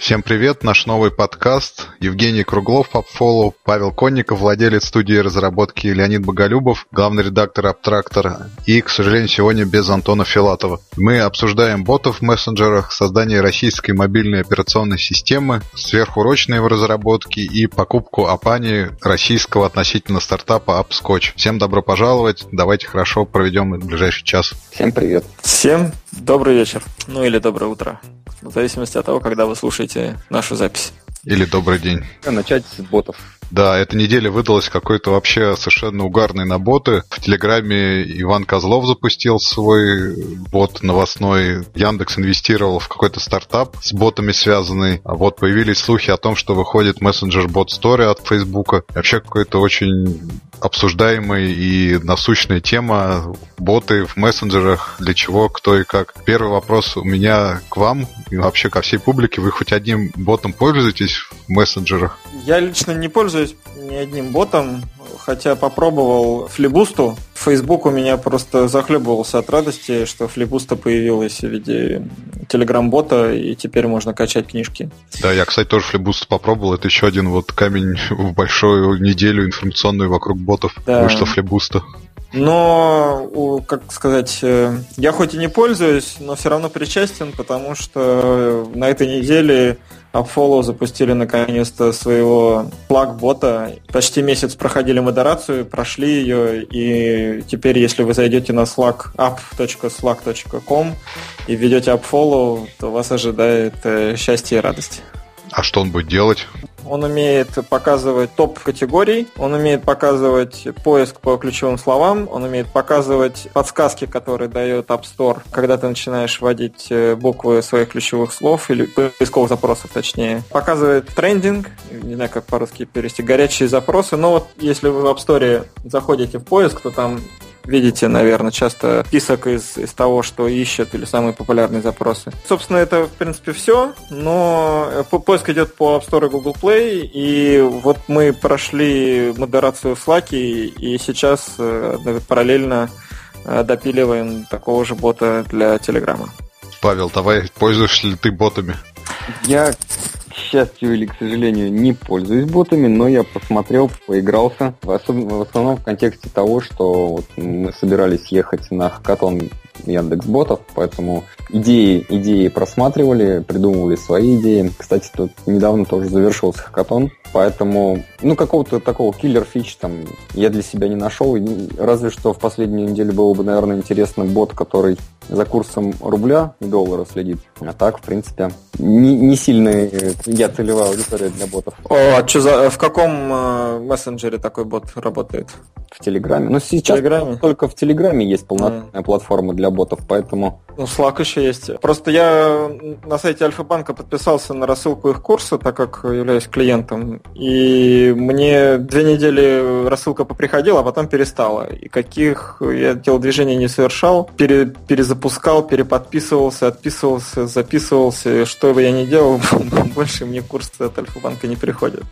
Всем привет, наш новый подкаст. Евгений Круглов, PubFollow, Павел Конников, владелец студии разработки Леонид Боголюбов, главный редактор Абтрактор и, к сожалению, сегодня без Антона Филатова. Мы обсуждаем ботов в мессенджерах, создание российской мобильной операционной системы, сверхурочные в разработке и покупку Апани российского относительно стартапа AppScotch. Всем добро пожаловать, давайте хорошо проведем ближайший час. Всем привет. Всем добрый вечер, ну или доброе утро в зависимости от того, когда вы слушаете нашу запись. Или добрый день. Начать с ботов. Да, эта неделя выдалась какой-то вообще совершенно угарный на боты. В Телеграме Иван Козлов запустил свой бот новостной. Яндекс инвестировал в какой-то стартап с ботами связанный. А вот появились слухи о том, что выходит мессенджер бот Story от Фейсбука. Вообще какой-то очень обсуждаемая и насущная тема боты в мессенджерах, для чего, кто и как. Первый вопрос у меня к вам и вообще ко всей публике. Вы хоть одним ботом пользуетесь в мессенджерах? Я лично не пользуюсь ни одним ботом, хотя попробовал флибусту. Facebook у меня просто захлебывался от радости, что флибуста появилась в виде телеграм-бота, и теперь можно качать книжки. Да, я, кстати, тоже флибуст попробовал. Это еще один вот камень в большую неделю информационную вокруг ботов. Да. Вышло флибуста. Но, как сказать, э, я хоть и не пользуюсь, но все равно причастен, потому что на этой неделе AppFollow запустили наконец-то своего флаг-бота. Почти месяц проходили модерацию, прошли ее, и теперь, если вы зайдете на slack app.slack.com и введете AppFollow, то вас ожидает э, счастье и радость. А что он будет делать? Он умеет показывать топ категорий, он умеет показывать поиск по ключевым словам, он умеет показывать подсказки, которые дает App Store, когда ты начинаешь вводить э, буквы своих ключевых слов или поисковых запросов, точнее. Показывает трендинг, не знаю, как по-русски перевести, горячие запросы. Но вот если вы в App Store заходите в поиск, то там видите, наверное, часто список из, из того, что ищут или самые популярные запросы. Собственно, это, в принципе, все, но э, поиск идет по App Store и Google Play, и вот мы прошли модерацию в Slack, и сейчас э, параллельно э, допиливаем такого же бота для Телеграма. Павел, давай, пользуешься ли ты ботами? Я счастью или к сожалению, не пользуюсь ботами, но я посмотрел, поигрался, в, особенно, в основном в контексте того, что вот мы собирались ехать на хакатон Яндекс Ботов, поэтому идеи, идеи просматривали, придумывали свои идеи. Кстати, тут недавно тоже завершился хакатон, поэтому, ну, какого-то такого killer feature там я для себя не нашел, разве что в последнюю неделю было бы, наверное, интересно бот, который за курсом рубля и доллара следит. А так, в принципе, не, не сильная э, я целевая аудитория для ботов. О, а что за, в каком э, мессенджере такой бот работает? В Телеграме. Ну, сейчас в Телеграме? только в Телеграме есть полноценная mm. платформа для ботов, поэтому... Ну, Slack еще есть. Просто я на сайте Альфа-банка подписался на рассылку их курса, так как являюсь клиентом, и мне две недели рассылка поприходила, а потом перестала. И каких я телодвижений не совершал, пере, перезапускал, переподписывался, отписывался, записывался, что бы я ни делал, больше мне курс от Альфа-банка не приходит.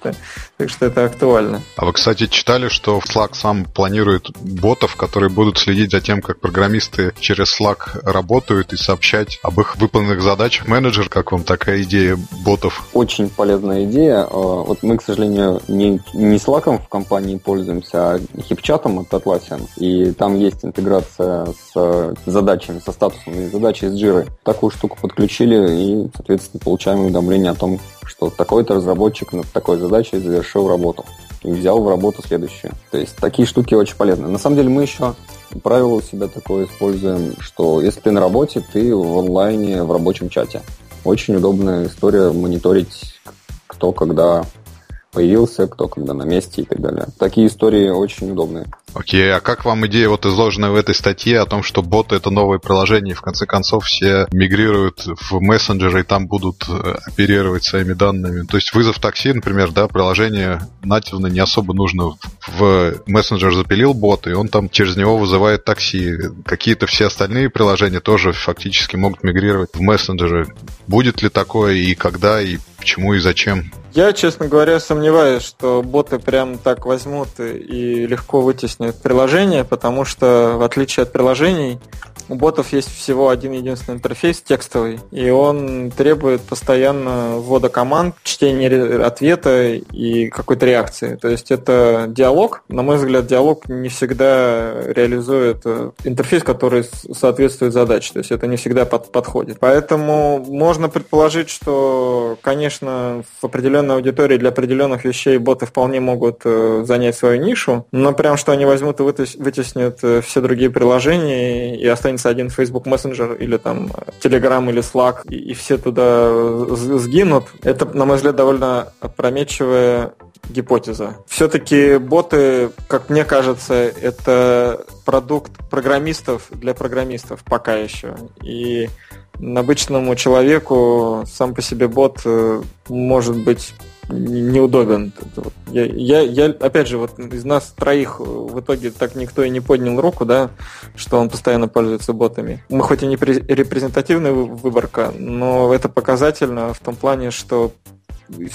Так что это актуально. А вы, кстати, читали, что Slack сам планирует ботов, которые будут следить за тем, как программисты через Slack работают и сообщать об их выполненных задачах. Менеджер, как вам такая идея ботов? Очень полезная идея. А, вот мы, к сожалению, не, не Slack в компании пользуемся, а хипчатом от Atlassian. И там есть интеграция с задачами, со статусами задачи из Jira. Такую штуку подключили и, соответственно, получаем уведомление о том, что такой-то разработчик над такой задачей завершил работу и взял в работу следующую. То есть такие штуки очень полезны. На самом деле мы еще правило у себя такое используем, что если ты на работе, ты в онлайне, в рабочем чате. Очень удобная история мониторить, кто когда появился, кто когда на месте и так далее. Такие истории очень удобные. Окей, а как вам идея, вот изложенная в этой статье, о том, что боты это новое приложение, и в конце концов все мигрируют в мессенджеры и там будут э, оперировать своими данными? То есть вызов такси, например, да, приложение нативно не особо нужно. В мессенджер запилил бот, и он там через него вызывает такси. Какие-то все остальные приложения тоже фактически могут мигрировать в мессенджеры. Будет ли такое и когда, и почему, и зачем? Я, честно говоря, сомневаюсь, что боты прям так возьмут и легко вытеснят приложение, потому что, в отличие от приложений, у ботов есть всего один единственный интерфейс текстовый, и он требует постоянно ввода команд, чтения ответа и какой-то реакции. То есть это диалог. На мой взгляд, диалог не всегда реализует э, интерфейс, который соответствует задаче. То есть это не всегда под, подходит. Поэтому можно предположить, что, конечно, в определенной аудитории для определенных вещей боты вполне могут э, занять свою нишу, но прям что они возьмут и вытеснят э, все другие приложения и останется один Facebook Messenger или там Telegram или Slack и, и все туда сгинут, это, на мой взгляд, довольно опрометчивая гипотеза. Все-таки боты, как мне кажется, это продукт программистов для программистов пока еще. И обычному человеку сам по себе бот э, может быть неудобен. Я, я, я, опять же, вот из нас троих в итоге так никто и не поднял руку, да, что он постоянно пользуется ботами. Мы хоть и не репрезентативная выборка, но это показательно в том плане, что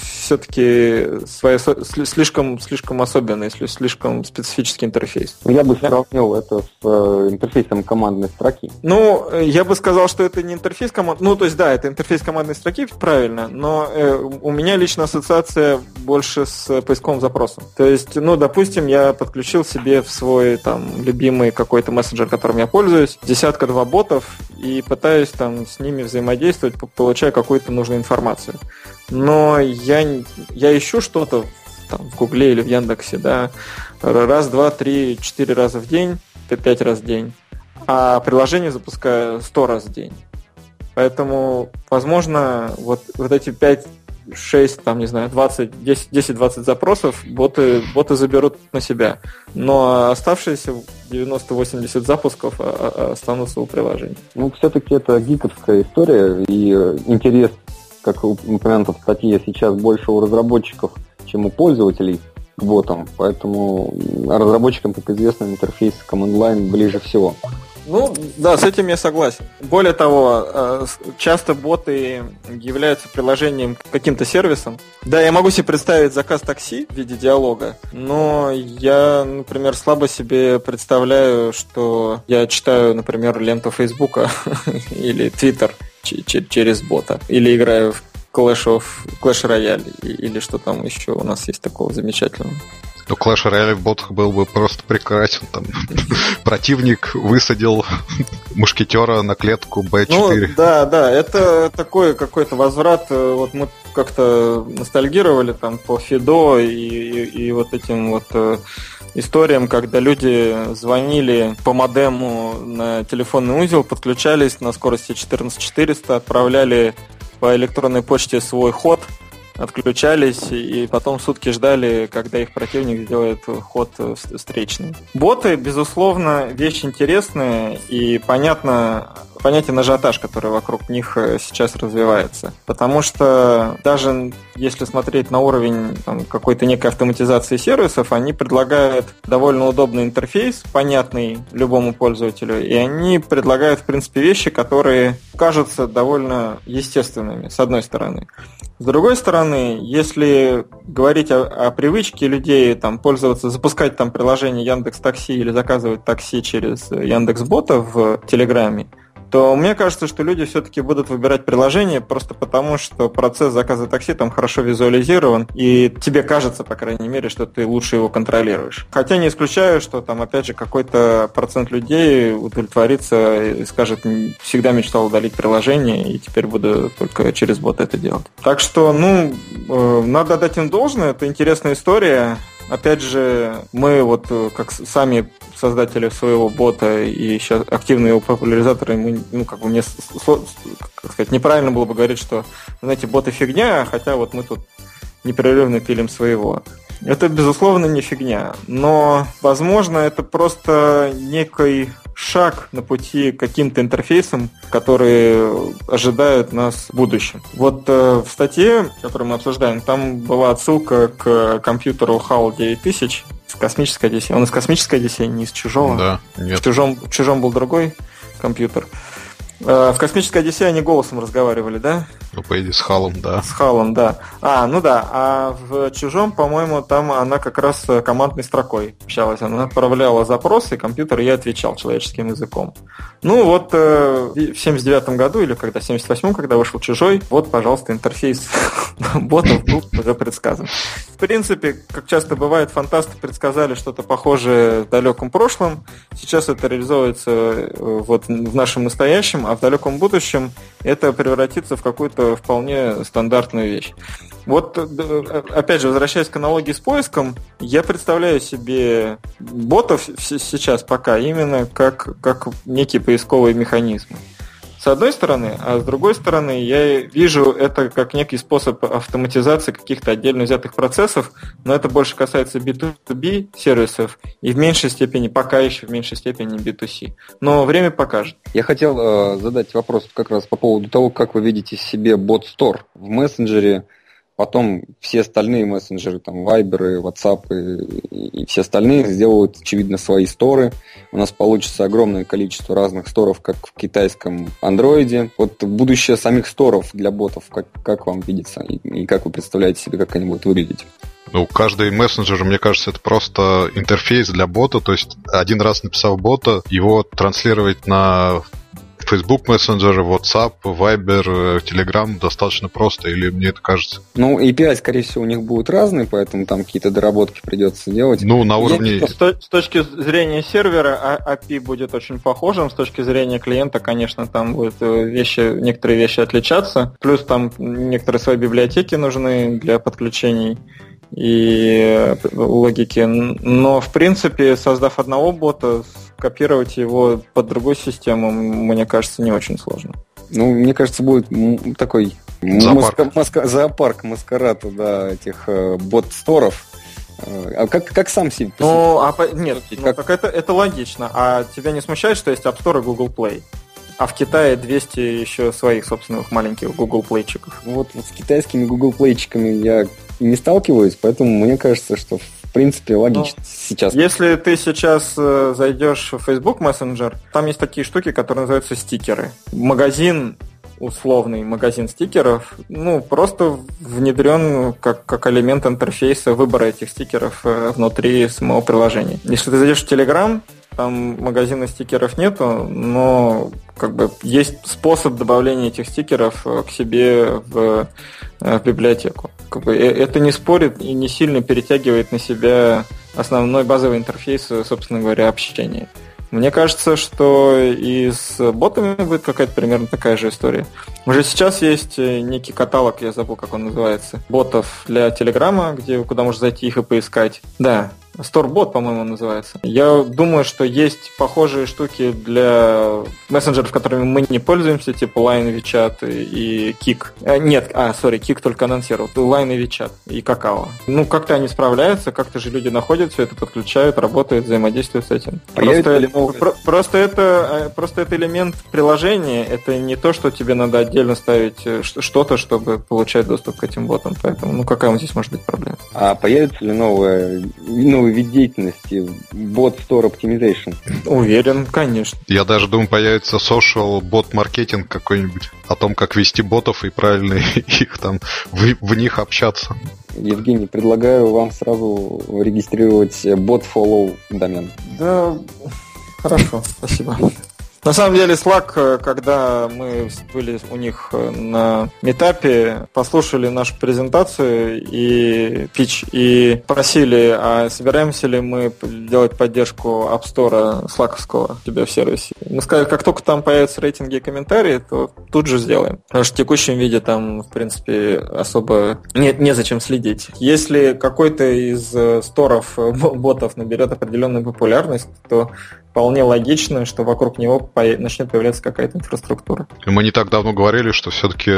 все-таки свои, слишком, слишком особенный, слишком специфический интерфейс. Я бы сравнил это с э, интерфейсом командной строки. Ну, я бы сказал, что это не интерфейс командной... Ну, то есть, да, это интерфейс командной строки, правильно, но э, у меня лично ассоциация больше с поисковым запросом. То есть, ну, допустим, я подключил себе в свой там любимый какой-то мессенджер, которым я пользуюсь, десятка-два ботов, и пытаюсь там с ними взаимодействовать, получая какую-то нужную информацию. Но я, я ищу что-то там, в Гугле или в Яндексе, да, раз, два, три, четыре раза в день, пять раз в день, а приложение запускаю сто раз в день. Поэтому, возможно, вот, вот эти пять 6, там, не знаю, 20, 10-20 запросов боты, боты заберут на себя. Но оставшиеся 90-80 запусков а, а, останутся у приложения. Ну, все-таки это гиковская история, и э, интерес, как упомянуто в статье, сейчас больше у разработчиков, чем у пользователей к ботам. Поэтому разработчикам, как известно, интерфейс Command Line ближе всего. Ну, да, с этим я согласен. Более того, э, часто боты являются приложением к каким-то сервисам. Да, я могу себе представить заказ такси в виде диалога, но я, например, слабо себе представляю, что я читаю, например, ленту Фейсбука или Твиттер через бота, или играю в Clash of Clash Royale или что там еще у нас есть такого замечательного. Ну, Clash Royale в ботах был бы просто прекрасен. Там противник высадил мушкетера на клетку B4. Ну, да, да, это такой какой-то возврат. Э, вот мы как-то ностальгировали там по Фидо и, и, и вот этим вот э, историям, когда люди звонили по модему на телефонный узел, подключались на скорости 14400, отправляли по электронной почте свой ход – отключались и потом сутки ждали, когда их противник сделает ход встречный. Боты, безусловно, вещь интересная и понятно, понятен ажиотаж, который вокруг них э, сейчас развивается. Потому что даже если смотреть на уровень какой-то некой автоматизации сервисов, они предлагают довольно удобный интерфейс, понятный любому пользователю, и они предлагают, в принципе, вещи, которые кажутся довольно естественными, с одной стороны. С другой стороны, если говорить о, о привычке людей там, пользоваться, запускать там приложение Яндекс Такси или заказывать такси через Яндекс Бота в Телеграме, то мне кажется, что люди все-таки будут выбирать приложение просто потому, что процесс заказа такси там хорошо визуализирован, и тебе кажется, по крайней мере, что ты лучше его контролируешь. Хотя не исключаю, что там, опять же, какой-то процент людей удовлетворится и скажет, всегда мечтал удалить приложение, и теперь буду только через бот это делать. Так что, ну, э, надо дать им должное, это интересная история. Опять же, мы вот э, как сами создатели своего бота и сейчас активные его популяризаторы, мы, ну, как бы мне, как сказать, неправильно было бы говорить, что, знаете, боты фигня, хотя вот мы тут непрерывно пилим своего. Это, безусловно, не фигня, но, возможно, это просто некий шаг на пути к каким-то интерфейсам, которые ожидают нас в будущем. Вот э, в статье, которую мы обсуждаем, там была отсылка к компьютеру HAL 9000 с космической Одиссеей. Он из космической Одиссеи, не из чужого. Да, нет. В чужом, в чужом был другой компьютер. Э, в «Космической Одиссее» они голосом разговаривали, да? Ну, по идее, с Халом, да. С Халом, да. А, ну да. А в «Чужом», по-моему, там она как раз командной строкой общалась. Она отправляла запросы, и компьютер ей отвечал человеческим языком. Ну вот э, в 79 году, или когда, в 78 когда вышел «Чужой», вот, пожалуйста, интерфейс ботов был уже предсказан. В принципе, как часто бывает, фантасты предсказали что-то похожее в далеком прошлом. Сейчас это реализуется э, вот в нашем настоящем, а в далеком будущем это превратится в какую-то вполне стандартную вещь. Вот, э, опять же, возвращаясь к аналогии с поиском, я представляю себе ботов сейчас пока именно как, как некие поисковые механизмы. С одной стороны, а с другой стороны, я вижу это как некий способ автоматизации каких-то отдельно взятых процессов, но это больше касается B2B сервисов и в меньшей степени, пока еще в меньшей степени B2C. Но время покажет. Я хотел э, задать вопрос как раз по поводу того, как вы видите себе бот-стор в мессенджере, Потом все остальные мессенджеры, там, Viber, WhatsApp и, и все остальные сделают, очевидно, свои сторы. У нас получится огромное количество разных сторов, как в китайском андроиде. Вот будущее самих сторов для ботов, как, как вам видится? И, и как вы представляете себе, как они будут выглядеть? Ну, каждый мессенджер, мне кажется, это просто интерфейс для бота. То есть один раз написав бота, его транслировать на Facebook Messenger, WhatsApp, Viber, Telegram достаточно просто, или мне это кажется? Ну, API, скорее всего, у них будут разные, поэтому там какие-то доработки придется делать. Ну, на уровне... С, с точки зрения сервера API а, будет очень похожим, с точки зрения клиента, конечно, там будут э, вещи, некоторые вещи отличаться, плюс там некоторые свои библиотеки нужны для подключений и логики. Но, в принципе, создав одного бота, копировать его под другую систему, мне кажется, не очень сложно. Ну, мне кажется, будет такой зоопарк, маска, маска, зоопарк маскарата, да, этих э, бот-сторов. Э, а как, как сам себе? Ну, а, нет, как... ну, так это, это логично. А тебя не смущает, что есть App Store и Google Play? А в Китае 200 еще своих собственных маленьких Google Плейчиков. Вот, вот с китайскими Google Плейчиками я не сталкиваюсь, поэтому мне кажется, что в принципе логично ну, сейчас. Если ты сейчас э, зайдешь в Facebook Messenger, там есть такие штуки, которые называются стикеры. Магазин условный магазин стикеров, ну, просто внедрен как, как элемент интерфейса выбора этих стикеров э, внутри самого приложения. Если ты зайдешь в Telegram, там магазина стикеров нету, но как бы есть способ добавления этих стикеров э, к себе в, э, в библиотеку. Как бы э, это не спорит и не сильно перетягивает на себя основной базовый интерфейс, собственно говоря, общения. Мне кажется, что и с ботами будет какая-то примерно такая же история. Уже сейчас есть некий каталог, я забыл, как он называется, ботов для Телеграма, где куда можно зайти их и поискать. Да, Storebot, по-моему, называется. Я думаю, что есть похожие штуки для мессенджеров, которыми мы не пользуемся, типа Line, WeChat и Kik. Э, нет, а, сори, Kik только анонсировал. Line и WeChat и Какао. Ну, как-то они справляются, как-то же люди находят все это, подключают, работают, взаимодействуют с этим. А просто, это, про, просто, это, э, просто это элемент приложения, это не то, что тебе надо отдельно ставить э, что-то, чтобы получать доступ к этим ботам. Поэтому, ну, какая у здесь может быть проблема? А появится ли новая, новая новый вид деятельности, бот Store Optimization? Уверен, конечно. Я даже думаю, появится social бот маркетинг какой-нибудь о том, как вести ботов и правильно их там в, в них общаться. Евгений, предлагаю вам сразу регистрировать бот follow домен. Да, хорошо, спасибо. На самом деле Slack, э, когда мы были у них э, на метапе, послушали нашу презентацию и пич и просили, а собираемся ли мы делать поддержку App Store слаковского у тебя в сервисе. Мы сказали, как только там появятся рейтинги и комментарии, то тут же сделаем. Потому что в текущем виде там, в принципе, особо нет, незачем следить. Если какой-то из э, сторов ботов наберет определенную популярность, то вполне логично, что вокруг него начнет появляться какая-то инфраструктура. Мы не так давно говорили, что все-таки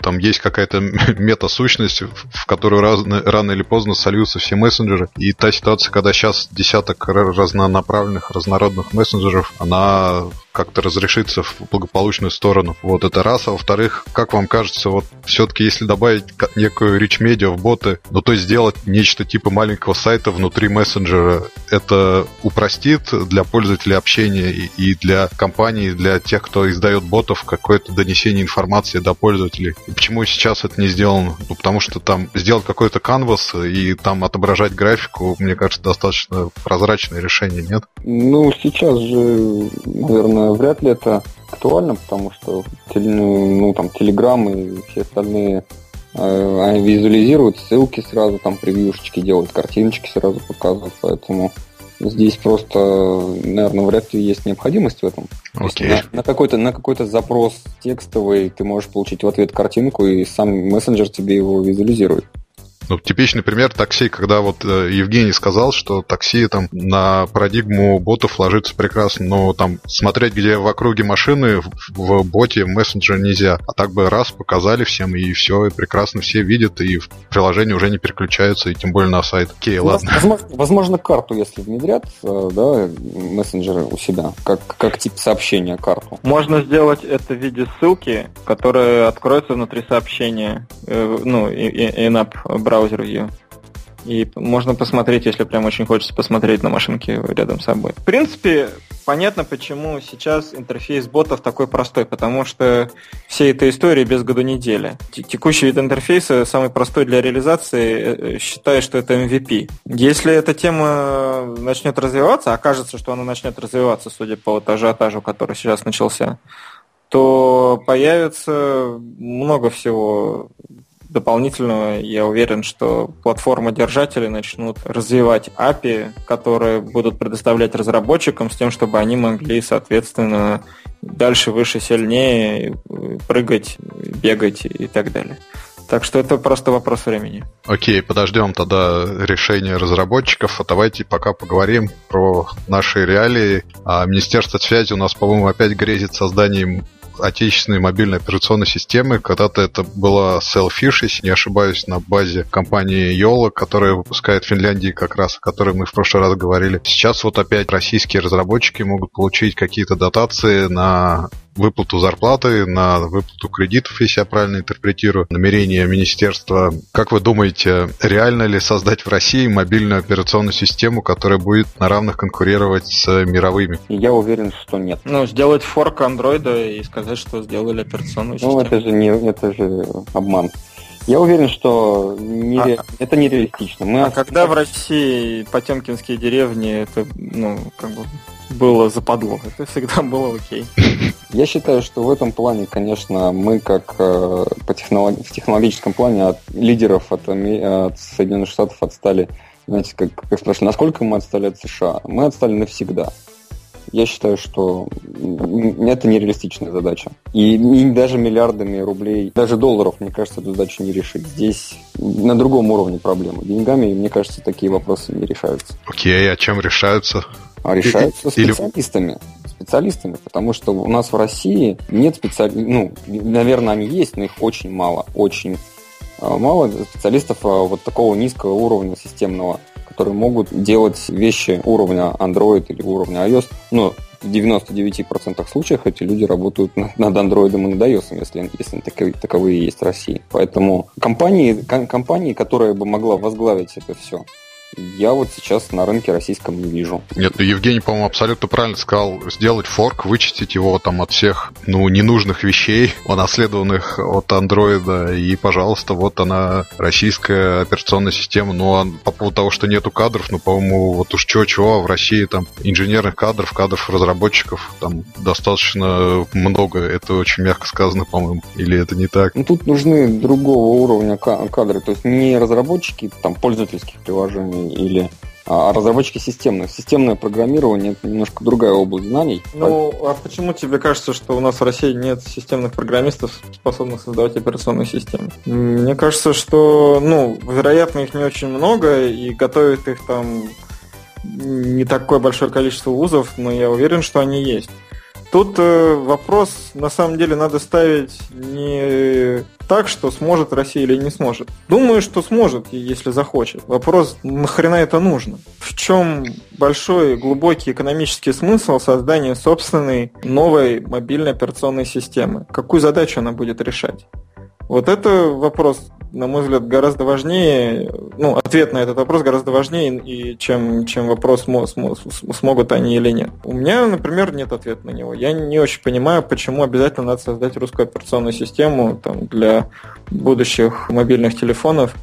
там есть какая-то мета-сущность, в которую раз, рано или поздно сольются все мессенджеры. И та ситуация, когда сейчас десяток разнонаправленных, разнородных мессенджеров, она как-то разрешится в благополучную сторону. Вот это раз. А во-вторых, как вам кажется, вот все-таки если добавить некую media в боты, ну то есть сделать нечто типа маленького сайта внутри мессенджера, это упростит для пользователей общения и для компаний, для тех, кто издает ботов, какое-то донесение информации до пользователей. И почему сейчас это не сделано? Ну, потому что там сделать какой-то канвас и там отображать графику, мне кажется, достаточно прозрачное решение, нет? Ну, сейчас же, наверное, вряд ли это актуально, потому что ну, там, Telegram и все остальные э, они визуализируют ссылки сразу, там превьюшечки делают, картиночки сразу показывают, поэтому здесь просто, наверное, вряд ли есть необходимость в этом. Okay. На, на какой-то на какой-то запрос текстовый ты можешь получить в ответ картинку, и сам мессенджер тебе его визуализирует. Ну, типичный пример такси, когда вот э, Евгений сказал, что такси там на парадигму ботов ложится прекрасно, но там смотреть, где в округе машины в, в боте, в мессенджере нельзя. А так бы раз показали всем, и все, и прекрасно все видят, и в приложение уже не переключаются, и тем более на сайт. Окей, ладно. Возможно, возможно карту, если внедрят, э, да, мессенджеры у себя, как, как тип сообщения карту. Можно сделать это в виде ссылки, которая откроется внутри сообщения, э, ну, in-app браузер View. И можно посмотреть, если прям очень хочется посмотреть на машинке рядом с собой. В принципе, понятно, почему сейчас интерфейс ботов такой простой, потому что все эта история без году недели. Текущий вид интерфейса самый простой для реализации, э, э, считаю, что это MVP. Если эта тема начнет развиваться, окажется, что она начнет развиваться, судя по вот ажиотажу, который сейчас начался, то появится много всего дополнительного, я уверен, что платформа-держатели начнут развивать API, которые будут предоставлять разработчикам с тем, чтобы они могли, соответственно, дальше, выше, сильнее прыгать, бегать и так далее. Так что это просто вопрос времени. Окей, подождем тогда решения разработчиков. А давайте пока поговорим про наши реалии. А Министерство связи у нас, по-моему, опять грезит созданием отечественной мобильной операционной системы. Когда-то это была Selfish, если не ошибаюсь, на базе компании Yola, которая выпускает в Финляндии как раз, о которой мы в прошлый раз говорили. Сейчас вот опять российские разработчики могут получить какие-то дотации на выплату зарплаты, на выплату кредитов, если я правильно интерпретирую, намерение министерства. Как вы думаете, реально ли создать в России мобильную операционную систему, которая будет на равных конкурировать с мировыми? Я уверен, что нет. Ну, сделать форк андроида и сказать, что сделали операционную систему. Ну, это же, не, это же обман. Я уверен, что нере... а, это нереалистично. Мы а когда в России потемкинские деревни, это, ну, как бы было западло. Это всегда было окей. Я считаю, что в этом плане, конечно, мы как э, по технолог... в технологическом плане от лидеров от, от Соединенных Штатов отстали, знаете, как, как спрашивали, насколько мы отстали от США? Мы отстали навсегда. Я считаю, что это нереалистичная задача. И, и даже миллиардами рублей, даже долларов, мне кажется, эту задачу не решить. Здесь на другом уровне проблемы. Деньгами, мне кажется, такие вопросы не решаются. Окей, а чем решаются? А решаются Или... специалистами. Специалистами, потому что у нас в России нет специалистов, ну, наверное, они есть, но их очень мало, очень а, мало специалистов а, вот такого низкого уровня системного которые могут делать вещи уровня Android или уровня iOS. Но в 99% случаев эти люди работают над Android и над iOS, если, если таковые, таковые есть в России. Поэтому компании, компании, которая бы могла возглавить это все, я вот сейчас на рынке российском не вижу. Нет, ну Евгений, по-моему, абсолютно правильно сказал, сделать форк, вычистить его там от всех, ну, ненужных вещей, унаследованных от андроида, и, пожалуйста, вот она, российская операционная система, ну, а по поводу того, что нету кадров, ну, по-моему, вот уж чего-чего, а в России там инженерных кадров, кадров разработчиков там достаточно много, это очень мягко сказано, по-моему, или это не так? Ну, тут нужны другого уровня кадры, то есть не разработчики там пользовательских приложений, или а, разработчики системных. Системное программирование это немножко другая область знаний. Ну, а почему тебе кажется, что у нас в России нет системных программистов, способных создавать операционные системы? Мне кажется, что, ну, вероятно, их не очень много, и готовят их там не такое большое количество вузов, но я уверен, что они есть. Тут э, вопрос, на самом деле, надо ставить не так, что сможет Россия или не сможет. Думаю, что сможет, если захочет. Вопрос, нахрена это нужно? В чем большой, глубокий экономический смысл создания собственной новой мобильной операционной системы? Какую задачу она будет решать? Вот это вопрос на мой взгляд, гораздо важнее, ну, ответ на этот вопрос гораздо важнее, и чем, чем вопрос, смогут они или нет. У меня, например, нет ответа на него. Я не очень понимаю, почему обязательно надо создать русскую операционную систему там, для будущих мобильных телефонов,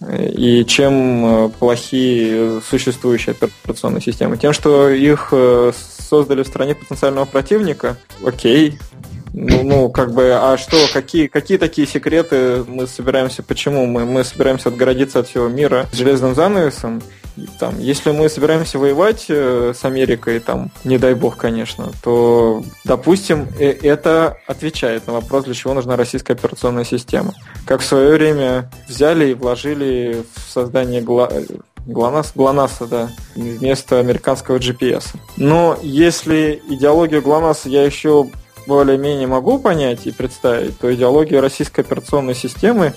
и чем э, плохие существующие операционные системы? Тем, что их э, создали в стране потенциального противника, окей, ну, ну, как бы, а что, какие, какие такие секреты мы собираемся, почему мы, мы собираемся отгородиться от всего мира железным занавесом? Там, если мы собираемся воевать э, с Америкой, там, не дай бог, конечно, то, допустим, э, это отвечает на вопрос, для чего нужна российская операционная система. Как в свое время взяли и вложили в создание гла... ГЛОНАСС, ГЛОНАССа, да, вместо американского GPS. Но если идеологию ГЛОНАССа я еще более-менее могу понять и представить, то идеология российской операционной системы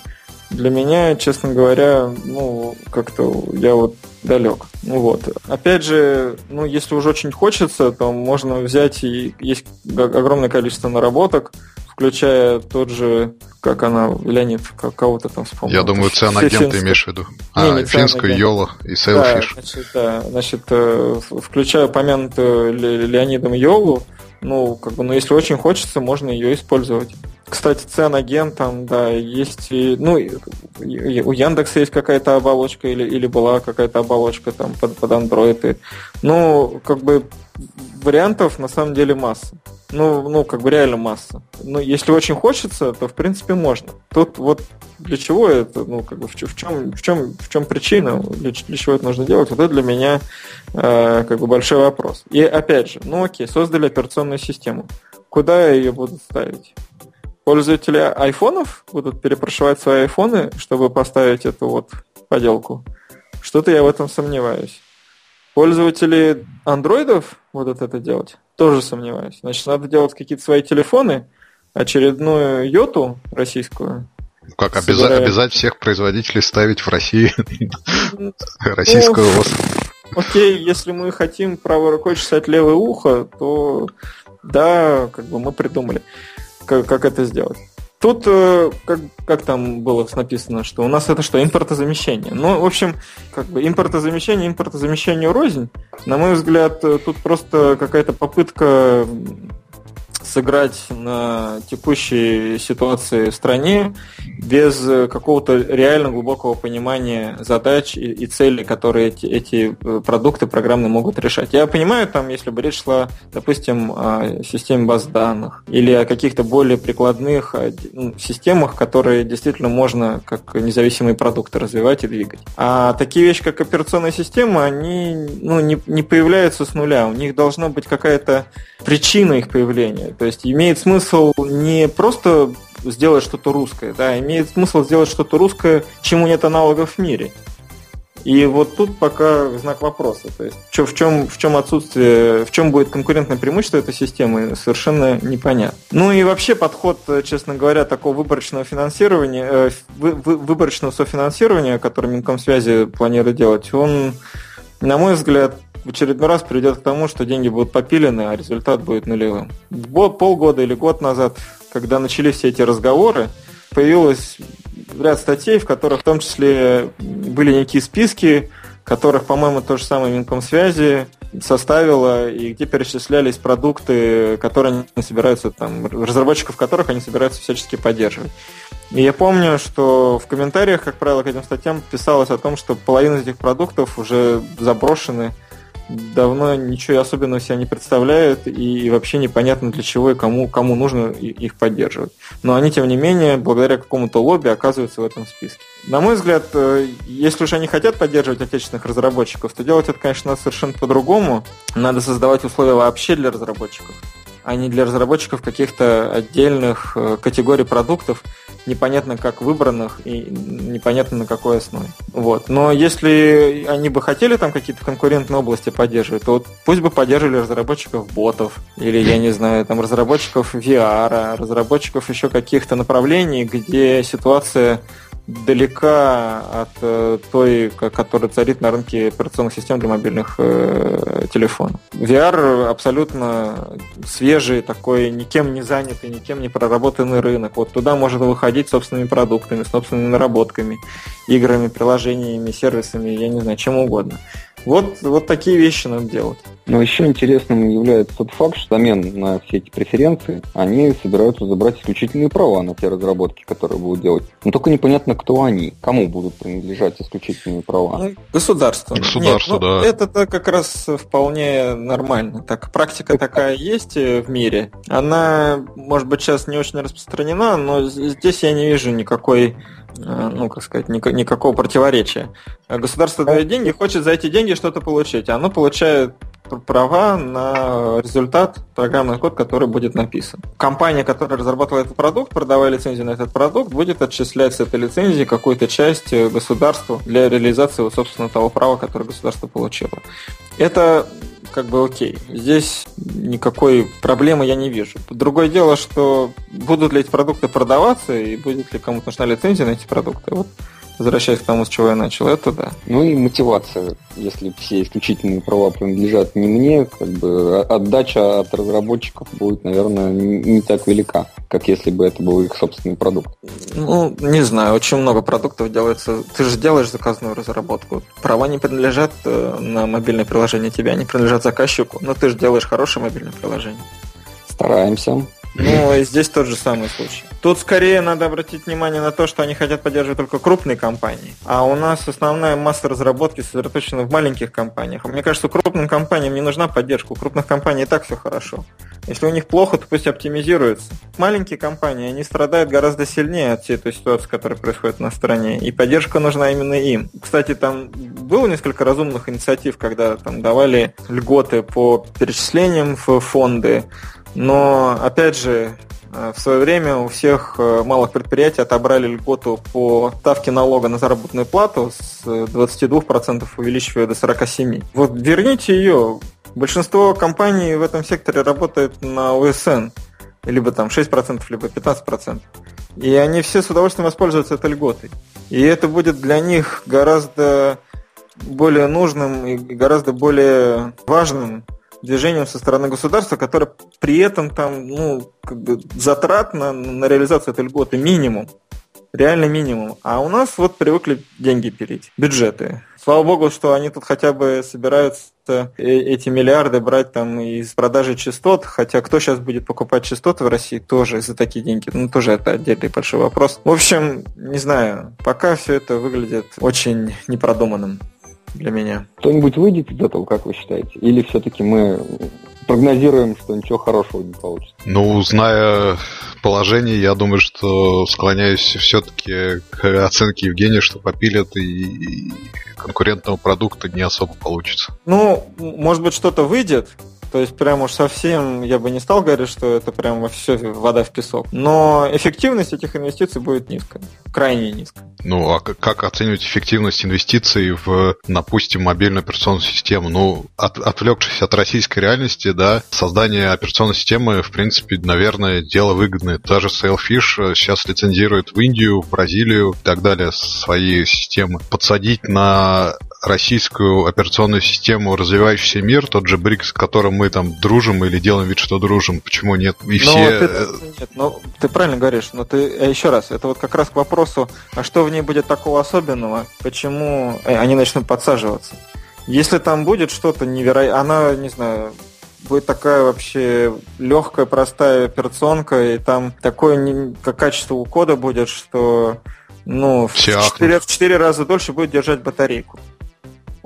для меня, честно говоря, ну, как-то я вот далек. Ну вот. Опять же, ну, если уже очень хочется, то можно взять и есть огромное количество наработок, включая тот же, как она, Леонид, как кого-то там вспомнил. Я думаю, цианагент ты имеешь в виду. А, не, не финскую Йоло и Сейлфиш. Да, значит, да, значит, э, включая упомянутую Леонидом Йолу, ну, как бы, ну, если очень хочется, можно ее использовать. Кстати, цен там, да, есть и, ну, у Яндекса есть какая-то оболочка или, или была какая-то оболочка там под, под Android. И, ну, как бы вариантов на самом деле масса. Ну, ну, как бы реально масса. Но если очень хочется, то в принципе можно. Тут вот для чего это, ну, как бы в, в чем, в чем, в чем причина, для, для чего это нужно делать, вот это для меня э, как бы большой вопрос. И опять же, ну окей, создали операционную систему. Куда ее будут ставить? Пользователи айфонов будут перепрошивать свои айфоны, чтобы поставить эту вот поделку. Что-то я в этом сомневаюсь. Пользователи андроидов будут это делать? Тоже сомневаюсь. Значит, надо делать какие-то свои телефоны, очередную йоту российскую. Как обяза- обязать всех производителей ставить в России российскую ОС? Окей, если мы хотим правой рукой чесать левое ухо, то да, как бы мы придумали как, как это сделать. Тут, э, как, как там было написано, что у нас это что, импортозамещение. Ну, в общем, как бы импортозамещение, импортозамещение рознь. На мой взгляд, э, тут просто какая-то попытка сыграть на текущей ситуации в стране без какого-то реально глубокого понимания задач и, и целей, которые эти, эти э, продукты программные могут решать. Я понимаю, там, если бы речь шла, допустим, о системе баз данных или о каких-то более прикладных ну, системах, которые действительно можно как независимые продукты развивать и двигать. А такие вещи, как операционная система, они ну, не, не появляются с нуля. У них должна быть какая-то причина их появления. То есть имеет смысл не просто сделать что-то русское, да, имеет смысл сделать что-то русское, чему нет аналогов в мире. И вот тут пока знак вопроса. То есть в чем, в чем отсутствие, в чем будет конкурентное преимущество этой системы, совершенно непонятно. Ну и вообще подход, честно говоря, такого выборочного финансирования, э, выборочного софинансирования, который Минкомсвязи планирует делать, он, на мой взгляд, в очередной раз приведет к тому, что деньги будут попилены, а результат будет нулевым. Полгода или год назад, когда начались все эти разговоры, появилось ряд статей, в которых в том числе были некие списки, которых, по-моему, то же самое Минкомсвязи составила, и где перечислялись продукты, которые они собираются, там, разработчиков которых они собираются всячески поддерживать. И я помню, что в комментариях, как правило, к этим статьям писалось о том, что половина этих продуктов уже заброшены, давно ничего особенного себя не представляют и вообще непонятно для чего и кому, кому нужно их поддерживать. Но они, тем не менее, благодаря какому-то лобби оказываются в этом списке. На мой взгляд, э, если уж они хотят поддерживать отечественных разработчиков, то делать это, конечно, совершенно по-другому. Надо создавать условия вообще для разработчиков а не для разработчиков каких-то отдельных э, категорий продуктов, непонятно как выбранных и непонятно на какой основе. Вот. Но если они бы хотели там какие-то конкурентные области поддерживать, то вот пусть бы поддерживали разработчиков ботов, или, я не знаю, там разработчиков VR, разработчиков еще каких-то направлений, где ситуация далека от э, той, которая царит на рынке операционных систем для мобильных э, телефонов. VR абсолютно свежий, такой никем не занятый, никем не проработанный рынок. Вот туда можно выходить собственными продуктами, собственными наработками, играми, приложениями, сервисами, я не знаю, чем угодно. Вот, вот такие вещи надо делать. Но еще интересным является тот факт, что замен на все эти преференции они собираются забрать исключительные права на те разработки, которые будут делать. Но только непонятно, кто они, кому будут принадлежать исключительные права. Ну, государство. Государство, Нет, ну, да. Это как раз вполне нормально. Так, практика такая есть в мире. Она, может быть, сейчас не очень распространена, но здесь я не вижу никакой Э, ну, как сказать, никакого противоречия. Государство дает деньги, хочет за эти деньги что-то получить. Оно получает права на результат, программный код, который будет написан. Компания, которая разрабатывала этот продукт, продавая лицензию на этот продукт, будет отчислять с этой лицензии какую-то часть государству для реализации, вот, собственно, того права, которое государство получило. Это как бы окей. Здесь никакой проблемы я не вижу. Другое дело, что будут ли эти продукты продаваться и будет ли кому-то нужна лицензия на эти продукты. Вот возвращаясь к тому, с чего я начал, это да. Ну и мотивация. Если все исключительные права принадлежат не мне, как бы отдача от разработчиков будет, наверное, не так велика, как если бы это был их собственный продукт. Ну, не знаю, очень много продуктов делается. Ты же делаешь заказную разработку. Права не принадлежат э, на мобильное приложение тебе, они принадлежат заказчику, но ты же делаешь хорошее мобильное приложение. Стараемся. Ну, и здесь тот же самый случай. Тут скорее надо обратить внимание на то, что они хотят поддерживать только крупные компании, а у нас основная масса разработки сосредоточена в маленьких компаниях. Мне кажется, крупным компаниям не нужна поддержка, у крупных компаний и так все хорошо. Если у них плохо, то пусть оптимизируются. Маленькие компании, они страдают гораздо сильнее от всей той ситуации, которая происходит на стране, и поддержка нужна именно им. Кстати, там было несколько разумных инициатив, когда там давали льготы по перечислениям в фонды, но, опять же, э, в свое время у всех э, малых предприятий отобрали льготу по ставке налога на заработную плату с 22% увеличивая до 47%. Вот верните ее. Большинство компаний в этом секторе работает на УСН. Либо там 6%, либо 15%. И они все с удовольствием воспользуются этой льготой. И это будет для них гораздо более нужным и гораздо более важным движением со стороны государства, которое при этом там, ну, как бы затрат на, на реализацию этой льготы минимум. Реально минимум. А у нас вот привыкли деньги пилить, бюджеты. Слава богу, что они тут хотя бы собираются э, эти миллиарды брать там из продажи частот, хотя кто сейчас будет покупать частоты в России тоже за такие деньги, ну тоже это отдельный большой вопрос. В общем, не знаю, пока все это выглядит очень непродуманным для меня. Кто-нибудь выйдет из этого, как вы считаете? Или все-таки мы прогнозируем, что ничего хорошего не получится? Ну, зная положение, я думаю, что склоняюсь все-таки к оценке Евгения, что попилят и конкурентного продукта не особо получится. Ну, может быть, что-то выйдет, то есть прям уж совсем я бы не стал говорить, что это прям все вода в песок. Но эффективность этих инвестиций будет низкая, крайне низкая. Ну, а как оценивать эффективность инвестиций в, допустим, мобильную операционную систему? Ну, от, отвлекшись от российской реальности, да, создание операционной системы, в принципе, наверное, дело выгодное. Даже Sailfish сейчас лицензирует в Индию, в Бразилию и так далее свои системы. Подсадить на российскую операционную систему развивающийся мир, тот же БРИКС, с которым мы там дружим или делаем вид, что дружим, почему нет? И но все... Ты, э, нет, ну, ты правильно говоришь, но ты э, еще раз, это вот как раз к вопросу, а что в ней будет такого особенного, почему э, они начнут подсаживаться? Если там будет что-то невероятное, она, не знаю, будет такая вообще легкая, простая операционка, и там такое не... как качество у кода будет, что ну, в 4, в 4 раза дольше будет держать батарейку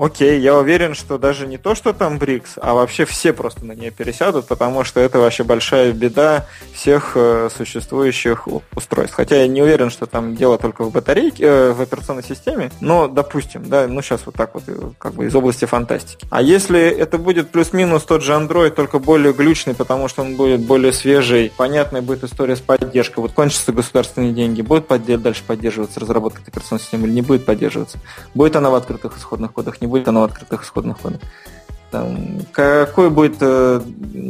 окей, я уверен, что даже не то, что там Брикс, а вообще все просто на нее пересядут, потому что это вообще большая беда всех э, существующих устройств. Хотя я не уверен, что там дело только в батарейке, э, в операционной системе, но допустим, да, ну сейчас вот так вот, э, как бы из области фантастики. А если это будет плюс-минус тот же Android, только более глючный, потому что он будет более свежий, понятная будет история с поддержкой, вот кончатся государственные деньги, будет дальше поддерживаться разработка операционной системы или не будет поддерживаться? Будет она в открытых исходных кодах, не будет она в открытых исходных кодах? Там, какой будет э,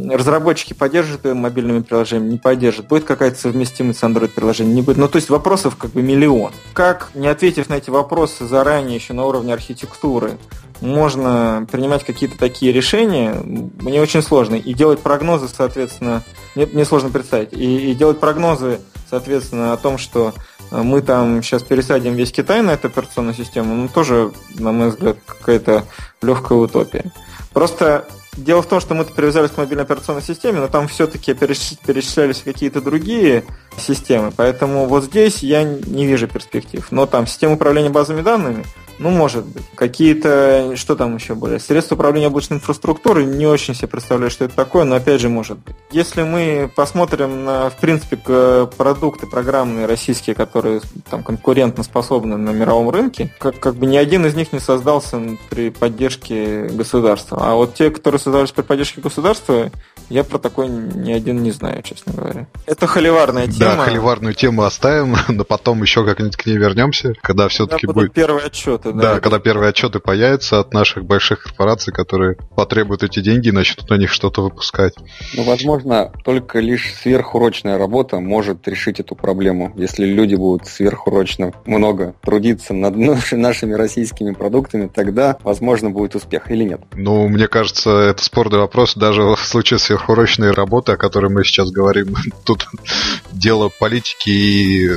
разработчики поддерживают мобильными приложениями, не поддержат, будет какая-то совместимость с Android приложением, не будет. Ну, то есть вопросов как бы миллион. Как, не ответив на эти вопросы заранее еще на уровне архитектуры, можно принимать какие-то такие решения, мне очень сложно. И делать прогнозы, соответственно, мне, мне сложно представить. И, и делать прогнозы, соответственно, о том, что мы там сейчас пересадим весь Китай на эту операционную систему, ну, тоже, на мой взгляд, какая-то легкая утопия. Просто дело в том, что мы-то привязались к мобильной операционной системе, но там все-таки перечислялись какие-то другие системы, поэтому вот здесь я не вижу перспектив. Но там система управления базами данными – ну, может быть. Какие-то, что там еще более? Средства управления облачной инфраструктурой, не очень себе представляю, что это такое, но опять же может быть. Если мы посмотрим на, в принципе, продукты программные российские, которые там конкурентно способны на мировом рынке, как, как бы ни один из них не создался при поддержке государства. А вот те, которые создавались при поддержке государства, я про такой ни один не знаю, честно говоря. Это холиварная тема. Да, холиварную тему оставим, но потом еще как-нибудь к ней вернемся, когда все-таки будет... первый отчет да. Да, когда первые отчеты появятся от наших больших корпораций, которые потребуют эти деньги и начнут на них что-то выпускать. Ну, возможно, только лишь сверхурочная работа может решить эту проблему. Если люди будут сверхурочно много трудиться над нашими российскими продуктами, тогда, возможно, будет успех или нет. Ну, мне кажется, это спорный вопрос. Даже в случае сверхурочной работы, о которой мы сейчас говорим, тут дело политики и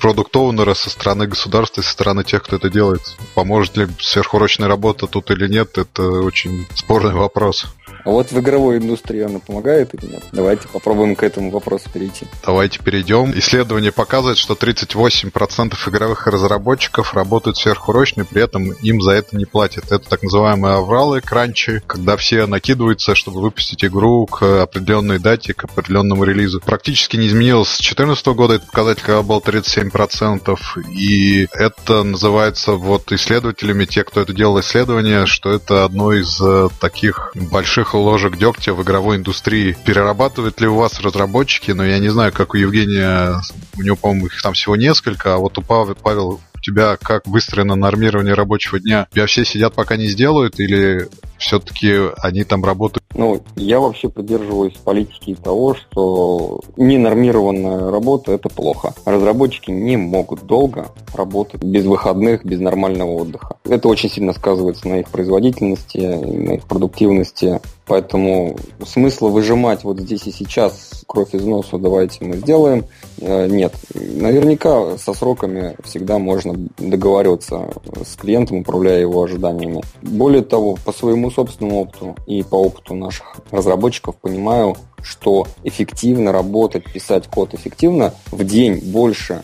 продукт-оунера со стороны государства и со стороны тех, кто это делает. Поможет ли сверхурочная работа тут или нет, это очень спорный вопрос. А вот в игровой индустрии она помогает или нет? Давайте попробуем к этому вопросу перейти. Давайте перейдем. Исследование показывает, что 38% игровых разработчиков работают сверхурочно, при этом им за это не платят. Это так называемые авралы, кранчи, когда все накидываются, чтобы выпустить игру к определенной дате, к определенному релизу. Практически не изменилось с 2014 года, этот показатель когда был 37%, и это называется вот исследователями, те, кто это делал исследование, что это одно из э, таких больших ложек дегтя в игровой индустрии. Перерабатывают ли у вас разработчики? Но я не знаю, как у Евгения, у него, по-моему, их там всего несколько, а вот у Павла, Павел тебя как выстроено нормирование рабочего дня? У тебя все сидят, пока не сделают, или все-таки они там работают? Ну, я вообще придерживаюсь политики того, что ненормированная работа – это плохо. Разработчики не могут долго работать без выходных, без нормального отдыха. Это очень сильно сказывается на их производительности, на их продуктивности. Поэтому смысла выжимать вот здесь и сейчас кровь из носа давайте мы сделаем, нет. Наверняка со сроками всегда можно договариваться с клиентом, управляя его ожиданиями. Более того, по своему собственному опыту и по опыту наших разработчиков понимаю, что эффективно работать, писать код эффективно в день больше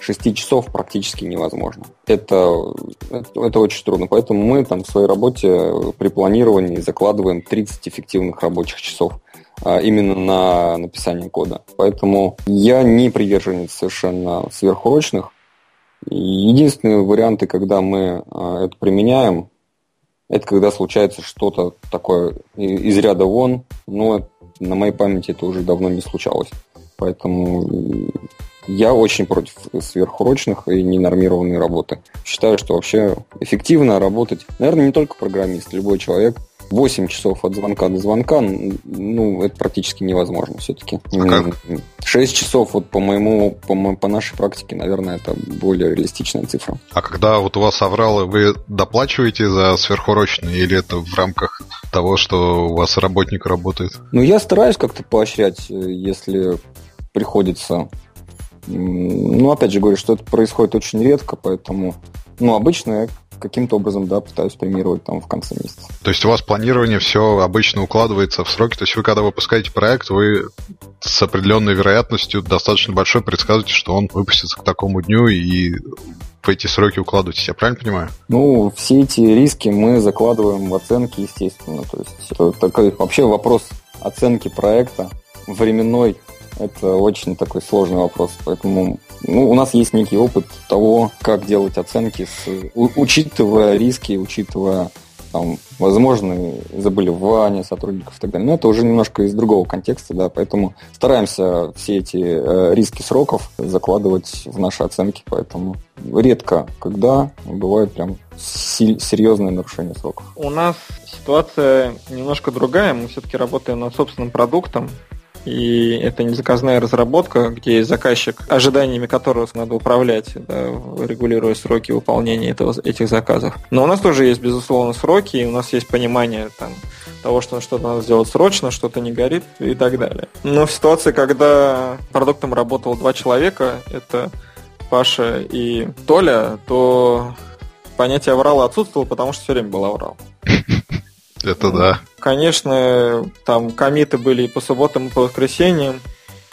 6 часов практически невозможно. Это, это, это очень трудно. Поэтому мы там в своей работе при планировании закладываем 30 эффективных рабочих часов именно на написание кода. Поэтому я не приверженец совершенно сверхурочных. Единственные варианты, когда мы а, это применяем, это когда случается что-то такое из ряда вон, но на моей памяти это уже давно не случалось. Поэтому я очень против сверхурочных и ненормированной работы. Считаю, что вообще эффективно работать, наверное, не только программист, любой человек 8 часов от звонка до звонка, ну, это практически невозможно все-таки. А как? 6 часов, вот по моему, по, по нашей практике, наверное, это более реалистичная цифра. А когда вот у вас авралы, вы доплачиваете за сверхурочные или это в рамках того, что у вас работник работает? Ну, я стараюсь как-то поощрять, если приходится ну, опять же говорю, что это происходит очень редко, поэтому, ну, обычно я каким-то образом, да, пытаюсь премировать там в конце месяца. То есть у вас планирование все обычно укладывается в сроки, то есть вы когда выпускаете проект, вы с определенной вероятностью достаточно большой предсказываете, что он выпустится к такому дню и в эти сроки укладываетесь, я правильно понимаю? Ну, все эти риски мы закладываем в оценки, естественно. То есть это такой вообще вопрос оценки проекта временной это очень такой сложный вопрос, поэтому ну, у нас есть некий опыт того, как делать оценки, с, учитывая риски, учитывая там, возможные заболевания сотрудников и так далее. Но это уже немножко из другого контекста, да, поэтому стараемся все эти э, риски сроков закладывать в наши оценки, поэтому редко, когда бывает прям серьезное нарушение сроков. У нас ситуация немножко другая, мы все-таки работаем над собственным продуктом, и это не заказная разработка, где заказчик, ожиданиями которого надо управлять, да, регулируя сроки выполнения этого, этих заказов. Но у нас тоже есть, безусловно, сроки, и у нас есть понимание там, того, что что-то надо сделать срочно, что-то не горит и так далее. Но в ситуации, когда продуктом работало два человека, это Паша и Толя, то понятие аврала отсутствовало, потому что все время был аврал. Это да. Конечно, там комиты были и по субботам, и по воскресеньям,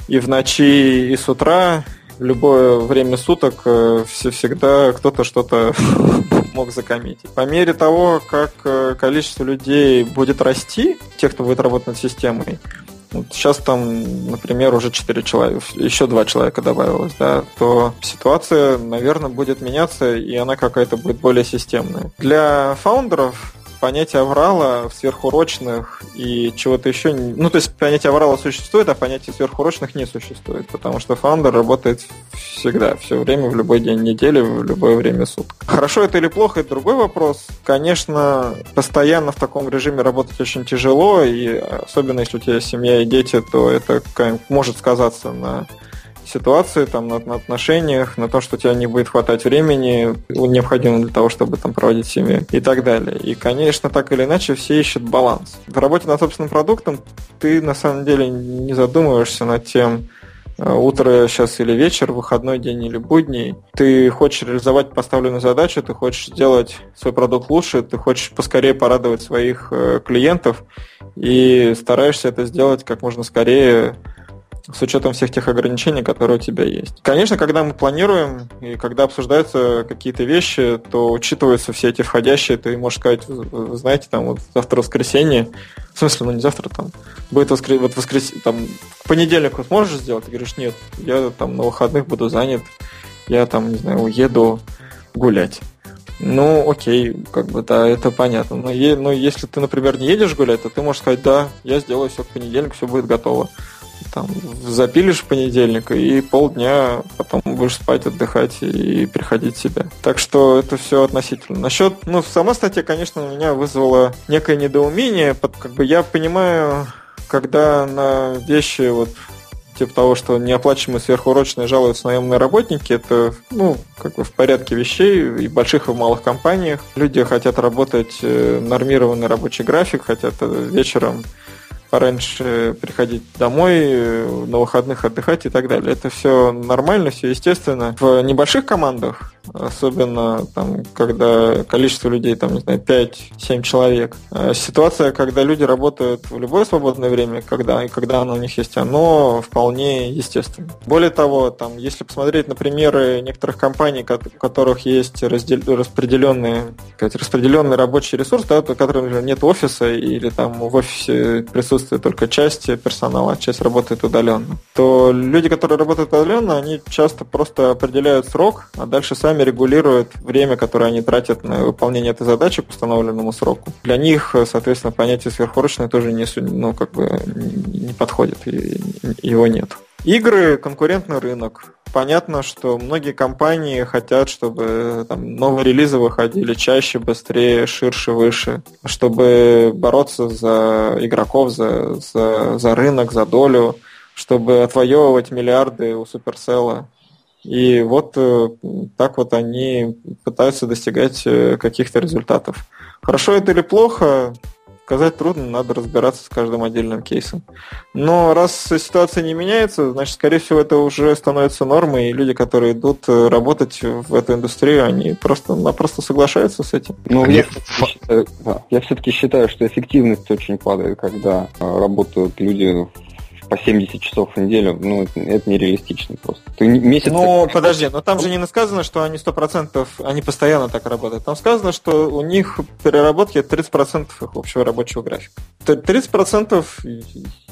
и в ночи, и с утра, любое время суток э, всегда кто-то что-то мог закоммитить. По мере того, как э, количество людей будет расти, тех, кто будет работать над системой, вот сейчас там, например, уже 4 человека, еще 2 человека добавилось, да, то ситуация, наверное, будет меняться, и она какая-то будет более системная. Для фаундеров понятие аврала сверхурочных и чего-то еще... Ну, то есть понятие аврала существует, а понятие сверхурочных не существует, потому что фаундер работает всегда, все время, в любой день недели, в любое время суток. Хорошо это или плохо, это другой вопрос. Конечно, постоянно в таком режиме работать очень тяжело, и особенно если у тебя семья и дети, то это может сказаться на ситуации, там, на, на отношениях, на то, что у тебя не будет хватать времени, необходимого для того, чтобы там проводить семью и так далее. И, конечно, так или иначе все ищут баланс. В работе над собственным продуктом ты на самом деле не задумываешься над тем, э, утро сейчас или вечер, выходной день или будний. Ты хочешь реализовать поставленную задачу, ты хочешь сделать свой продукт лучше, ты хочешь поскорее порадовать своих э, клиентов и стараешься это сделать как можно скорее с учетом всех тех ограничений, которые у тебя есть. Конечно, когда мы планируем и когда обсуждаются какие-то вещи, то учитываются все эти входящие, ты можешь сказать, знаете, там вот завтра воскресенье, в смысле, ну не завтра, там, будет воскр... вот воскресенье, там, к понедельнику сможешь сделать? Ты говоришь, нет, я там на выходных буду занят, я там, не знаю, уеду гулять. Ну, окей, как бы, да, это понятно. Но, е- но если ты, например, не едешь гулять, то ты можешь сказать, да, я сделаю все к понедельнику, все будет готово там запилишь в понедельник и полдня потом будешь спать, отдыхать и приходить в себя. Так что это все относительно. Насчет, ну, сама статья, конечно, меня вызвала некое недоумение. Как бы я понимаю, когда на вещи вот типа того, что неоплачиваемые сверхурочные жалуются наемные работники, это, ну, как бы в порядке вещей и в больших, и в малых компаниях. Люди хотят работать э, нормированный рабочий график, хотят э, вечером пораньше приходить домой, на выходных отдыхать и так далее. Это все нормально, все естественно. В небольших командах особенно там, когда количество людей, там, не знаю, 5-7 человек. А ситуация, когда люди работают в любое свободное время, когда, и когда оно у них есть, оно вполне естественно. Более того, там, если посмотреть на примеры некоторых компаний, у которых есть раздел, распределенные, сказать, распределенный рабочий ресурс, да, у которых, нет офиса или там в офисе присутствует только часть персонала, а часть работает удаленно, то люди, которые работают удаленно, они часто просто определяют срок, а дальше сами сами регулируют время, которое они тратят на выполнение этой задачи по установленному сроку. Для них, соответственно, понятие сверхурочное тоже не, ну, как бы не подходит, его нет. Игры, конкурентный рынок. Понятно, что многие компании хотят, чтобы там, новые релизы выходили чаще, быстрее, ширше, выше, чтобы бороться за игроков, за, за, за рынок, за долю, чтобы отвоевывать миллиарды у Supercell. И вот э, так вот они пытаются достигать э, каких-то результатов. Хорошо это или плохо, сказать трудно, надо разбираться с каждым отдельным кейсом. Но раз ситуация не меняется, значит, скорее всего, это уже становится нормой, и люди, которые идут э, работать в эту индустрию, они просто-напросто соглашаются с этим. Ну, я, все считаю, да, я все-таки считаю, что эффективность очень падает, когда работают люди по 70 часов в неделю, ну, это, нереалистично просто. Ты месяц... Ну, подожди, но там же не сказано, что они 100%, они постоянно так работают. Там сказано, что у них переработки 30% их общего рабочего графика. 30%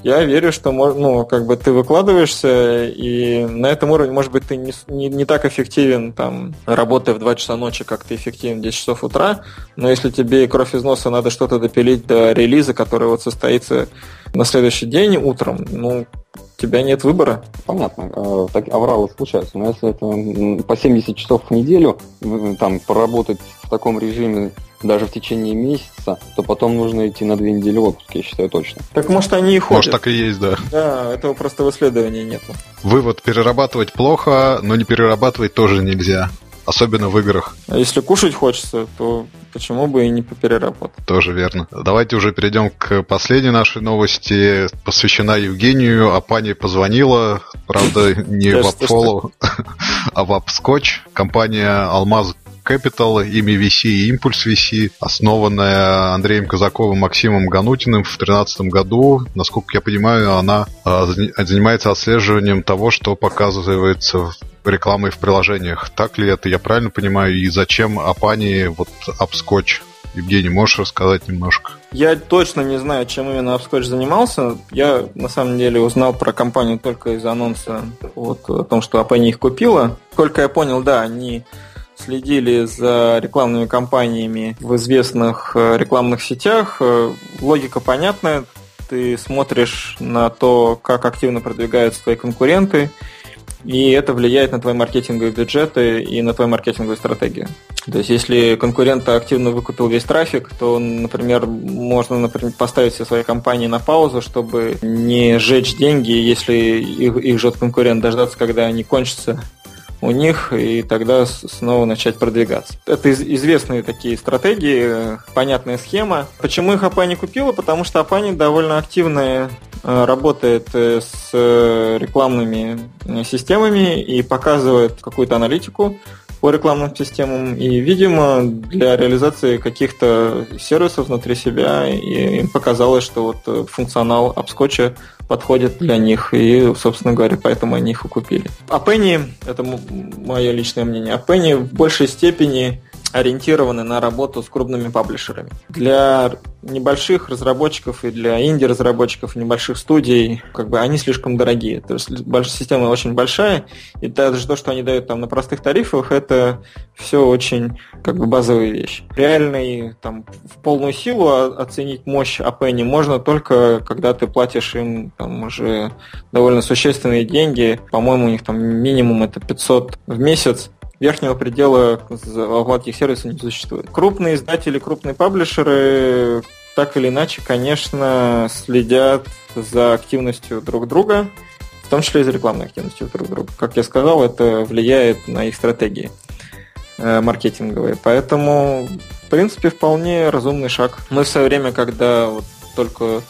я верю, что ну, как бы ты выкладываешься, и на этом уровне, может быть, ты не, не, не так эффективен, там, работая в 2 часа ночи, как ты эффективен в 10 часов утра, но если тебе кровь из носа надо что-то допилить до релиза, который вот состоится на следующий день утром, ну, у тебя нет выбора. Понятно, э, так авралы случаются, но если это по 70 часов в неделю, там, поработать в таком режиме даже в течение месяца, то потом нужно идти на две недели отпуска, я считаю точно. Так может они и ходят. Может так и есть, да. Да, этого просто в исследовании нету. Вывод, перерабатывать плохо, но не перерабатывать тоже нельзя. Особенно в играх. А если кушать хочется, то почему бы и не попереработать? Тоже верно. Давайте уже перейдем к последней нашей новости. Посвящена Евгению. А пани позвонила, правда, не в Апфолу, а в Апскотч. Компания Алмаз Capital, имя VC и Импульс VC, основанная Андреем Казаковым и Максимом Ганутиным в 2013 году. Насколько я понимаю, она а, занимается отслеживанием того, что показывается рекламой в приложениях. Так ли это, я правильно понимаю? И зачем Апани вот Апскотч? Евгений, можешь рассказать немножко? Я точно не знаю, чем именно Апскотч занимался. Я на самом деле узнал про компанию только из анонса вот, о том, что Апани их купила. Сколько я понял, да, они следили за рекламными кампаниями в известных э, рекламных сетях. Э, логика понятная. Ты смотришь на то, как активно продвигаются твои конкуренты, и это влияет на твои маркетинговые бюджеты и на твою маркетинговую стратегию. То есть, если конкурент активно выкупил весь трафик, то, например, можно например, поставить все свои компании на паузу, чтобы не сжечь деньги, если их, их ждет конкурент, дождаться, когда они кончатся у них, и тогда снова начать продвигаться. Это известные такие стратегии, понятная схема. Почему их Апани купила? Потому что Апани довольно активно э, работает э, с э, рекламными системами и показывает какую-то аналитику по рекламным системам. И, видимо, для реализации каких-то сервисов внутри себя им показалось, что вот функционал обскотча подходит для них, и, собственно говоря, поэтому они их и купили. А Penny, это мое личное мнение, а Penny в большей степени ориентированы на работу с крупными паблишерами. Для небольших разработчиков и для инди-разработчиков, небольших студий, как бы они слишком дорогие. То есть система очень большая, и даже то, что они дают там на простых тарифах, это все очень как бы базовые вещи. Реальный там в полную силу оценить мощь Апенни можно только когда ты платишь им там уже довольно существенные деньги. По-моему, у них там минимум это 500 в месяц верхнего предела оплаты этих сервисов не существует. Крупные издатели, крупные паблишеры так или иначе, конечно, следят за активностью друг друга, в том числе и за рекламной активностью друг друга. Как я сказал, это влияет на их стратегии э, маркетинговые. Поэтому, в принципе, вполне разумный шаг. Мы в свое время, когда вот только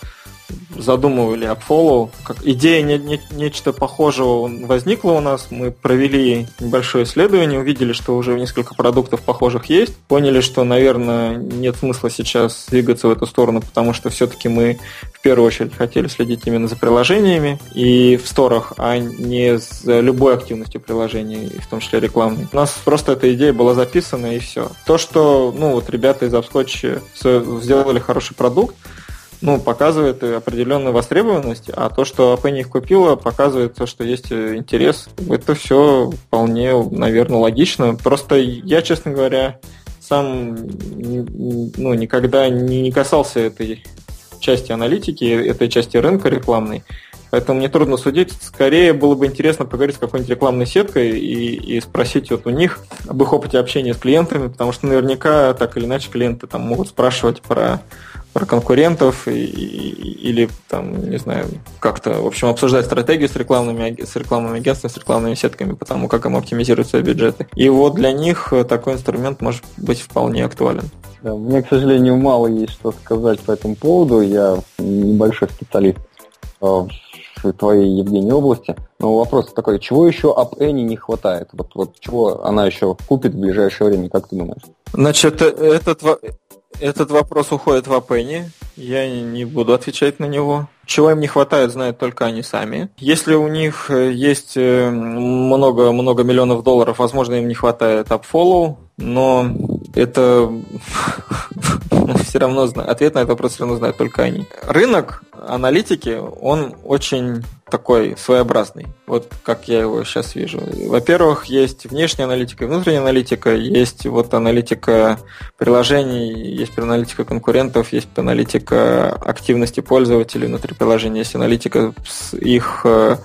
задумывали AppFollow. Как идея не, не, нечто похожего возникла у нас. Мы провели небольшое исследование, увидели, что уже несколько продуктов похожих есть. Поняли, что, наверное, нет смысла сейчас двигаться в эту сторону, потому что все-таки мы в первую очередь хотели следить именно за приложениями и в сторах, а не за любой активностью приложений, в том числе рекламной. У нас просто эта идея была записана и все. То, что ну, вот ребята из Upscotch сделали хороший продукт, ну, показывает определенную востребованность, а то, что Penny их купила, показывает то, что есть интерес. Это все вполне, наверное, логично. Просто я, честно говоря, сам ну, никогда не касался этой части аналитики, этой части рынка рекламной. Поэтому мне трудно судить. Скорее было бы интересно поговорить с какой-нибудь рекламной сеткой и, и спросить вот у них об их опыте общения с клиентами, потому что наверняка так или иначе клиенты там могут спрашивать про про конкурентов и, и, или там, не знаю, как-то, в общем, обсуждать стратегию с рекламными, с рекламными агентствами, с рекламными сетками, потому как им оптимизируют свои бюджеты. И вот для них такой инструмент может быть вполне актуален. Да, мне, к сожалению, мало есть что сказать по этому поводу. Я небольшой специалист в твоей, Евгении, области. Но вопрос такой, чего еще об Эни не хватает? Вот, вот чего она еще купит в ближайшее время, как ты думаешь? Значит, э, этот, этот вопрос уходит в Апенни. Я не буду отвечать на него. Чего им не хватает, знают только они сами. Если у них э, есть много-много э, миллионов долларов, возможно, им не хватает AppFollow, но это все равно ответ на этот вопрос все равно знают только они. Рынок аналитики, он очень такой своеобразный, вот как я его сейчас вижу. Во-первых, есть внешняя аналитика и внутренняя аналитика, есть вот аналитика приложений, есть аналитика конкурентов, есть аналитика активности пользователей внутри приложения, есть аналитика их э,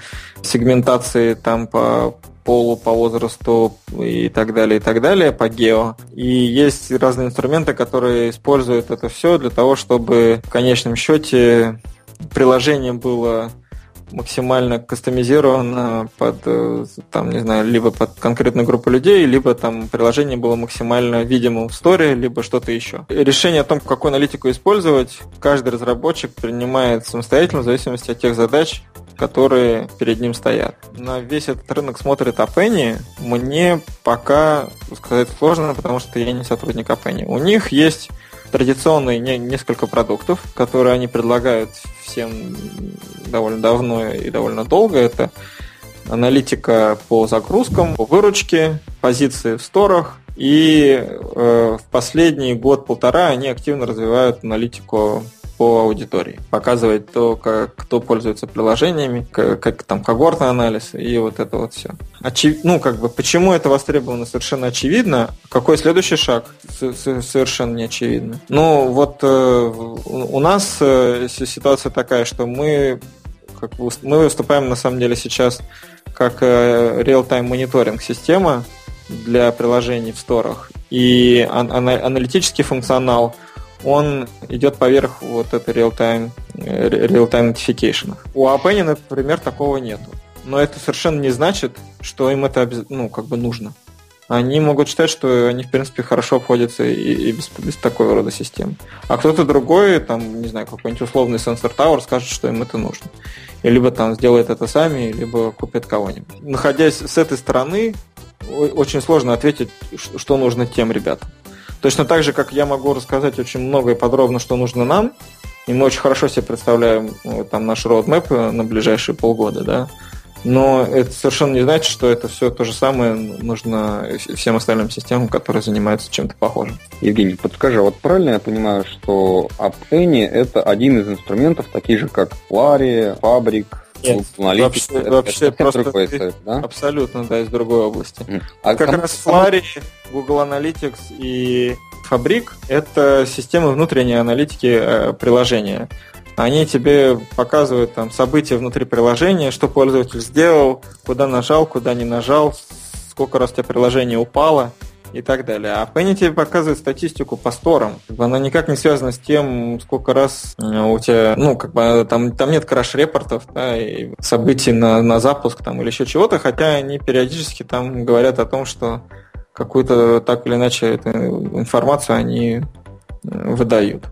сегментации там по полу, по возрасту и так далее, и так далее, по гео. И есть разные инструменты, которые используют это все для того, чтобы в конечном счете приложение было максимально кастомизировано под, э, там, не знаю, либо под конкретную группу людей, либо там приложение было максимально видимо в сторе, либо что-то еще. Решение о том, какую аналитику использовать, каждый разработчик принимает самостоятельно в зависимости от тех задач, которые перед ним стоят. На весь этот рынок смотрит Апенни. Мне пока сказать сложно, потому что я не сотрудник Апенни. У них есть традиционные не, несколько продуктов, которые они предлагают всем довольно давно и довольно долго. Это аналитика по загрузкам, по выручке, позиции в сторах. И э, в последний год-полтора они активно развивают аналитику по аудитории. Показывать то, как, кто пользуется приложениями, как, как там когортный анализ и вот это вот все. Очев... Ну, как бы, почему это востребовано, совершенно очевидно. Какой следующий шаг? Совершенно не очевидно. Ну, вот э, у нас э, ситуация такая, что мы как мы выступаем на самом деле сейчас как э, real-time мониторинг система для приложений в сторах. И аналитический функционал – он идет поверх вот этой real-time, real-time notification. У Apple, например, такого нету. Но это совершенно не значит, что им это ну, как бы нужно. Они могут считать, что они, в принципе, хорошо обходятся и, и без, без такого рода систем. А кто-то другой, там, не знаю, какой-нибудь условный сенсор Tower скажет, что им это нужно. И либо там сделает это сами, либо купит кого-нибудь. Находясь с этой стороны, очень сложно ответить, что нужно тем ребятам. Точно так же, как я могу рассказать очень много и подробно, что нужно нам, и мы очень хорошо себе представляем ну, там наш roadmap на ближайшие полгода, да, но это совершенно не значит, что это все то же самое нужно всем остальным системам, которые занимаются чем-то похожим. Евгений, подскажи, вот правильно я понимаю, что AppAny это один из инструментов, такие же как Flurry, Fabric, нет, вообще, это, вообще это просто другой сайт, да? абсолютно, да, из другой области. А как там... раз Flurry, Google Analytics и Fabric – это системы внутренней аналитики э, приложения. Они тебе показывают там события внутри приложения, что пользователь сделал, куда нажал, куда не нажал, сколько раз у тебя приложение упало – и так далее. А Penny тебе показывает статистику по сторам. Она никак не связана с тем, сколько раз э, у тебя, ну, как бы там, там нет краш-репортов, да, и событий на, на запуск там или еще чего-то, хотя они периодически там говорят о том, что какую-то так или иначе эту информацию они э, выдают.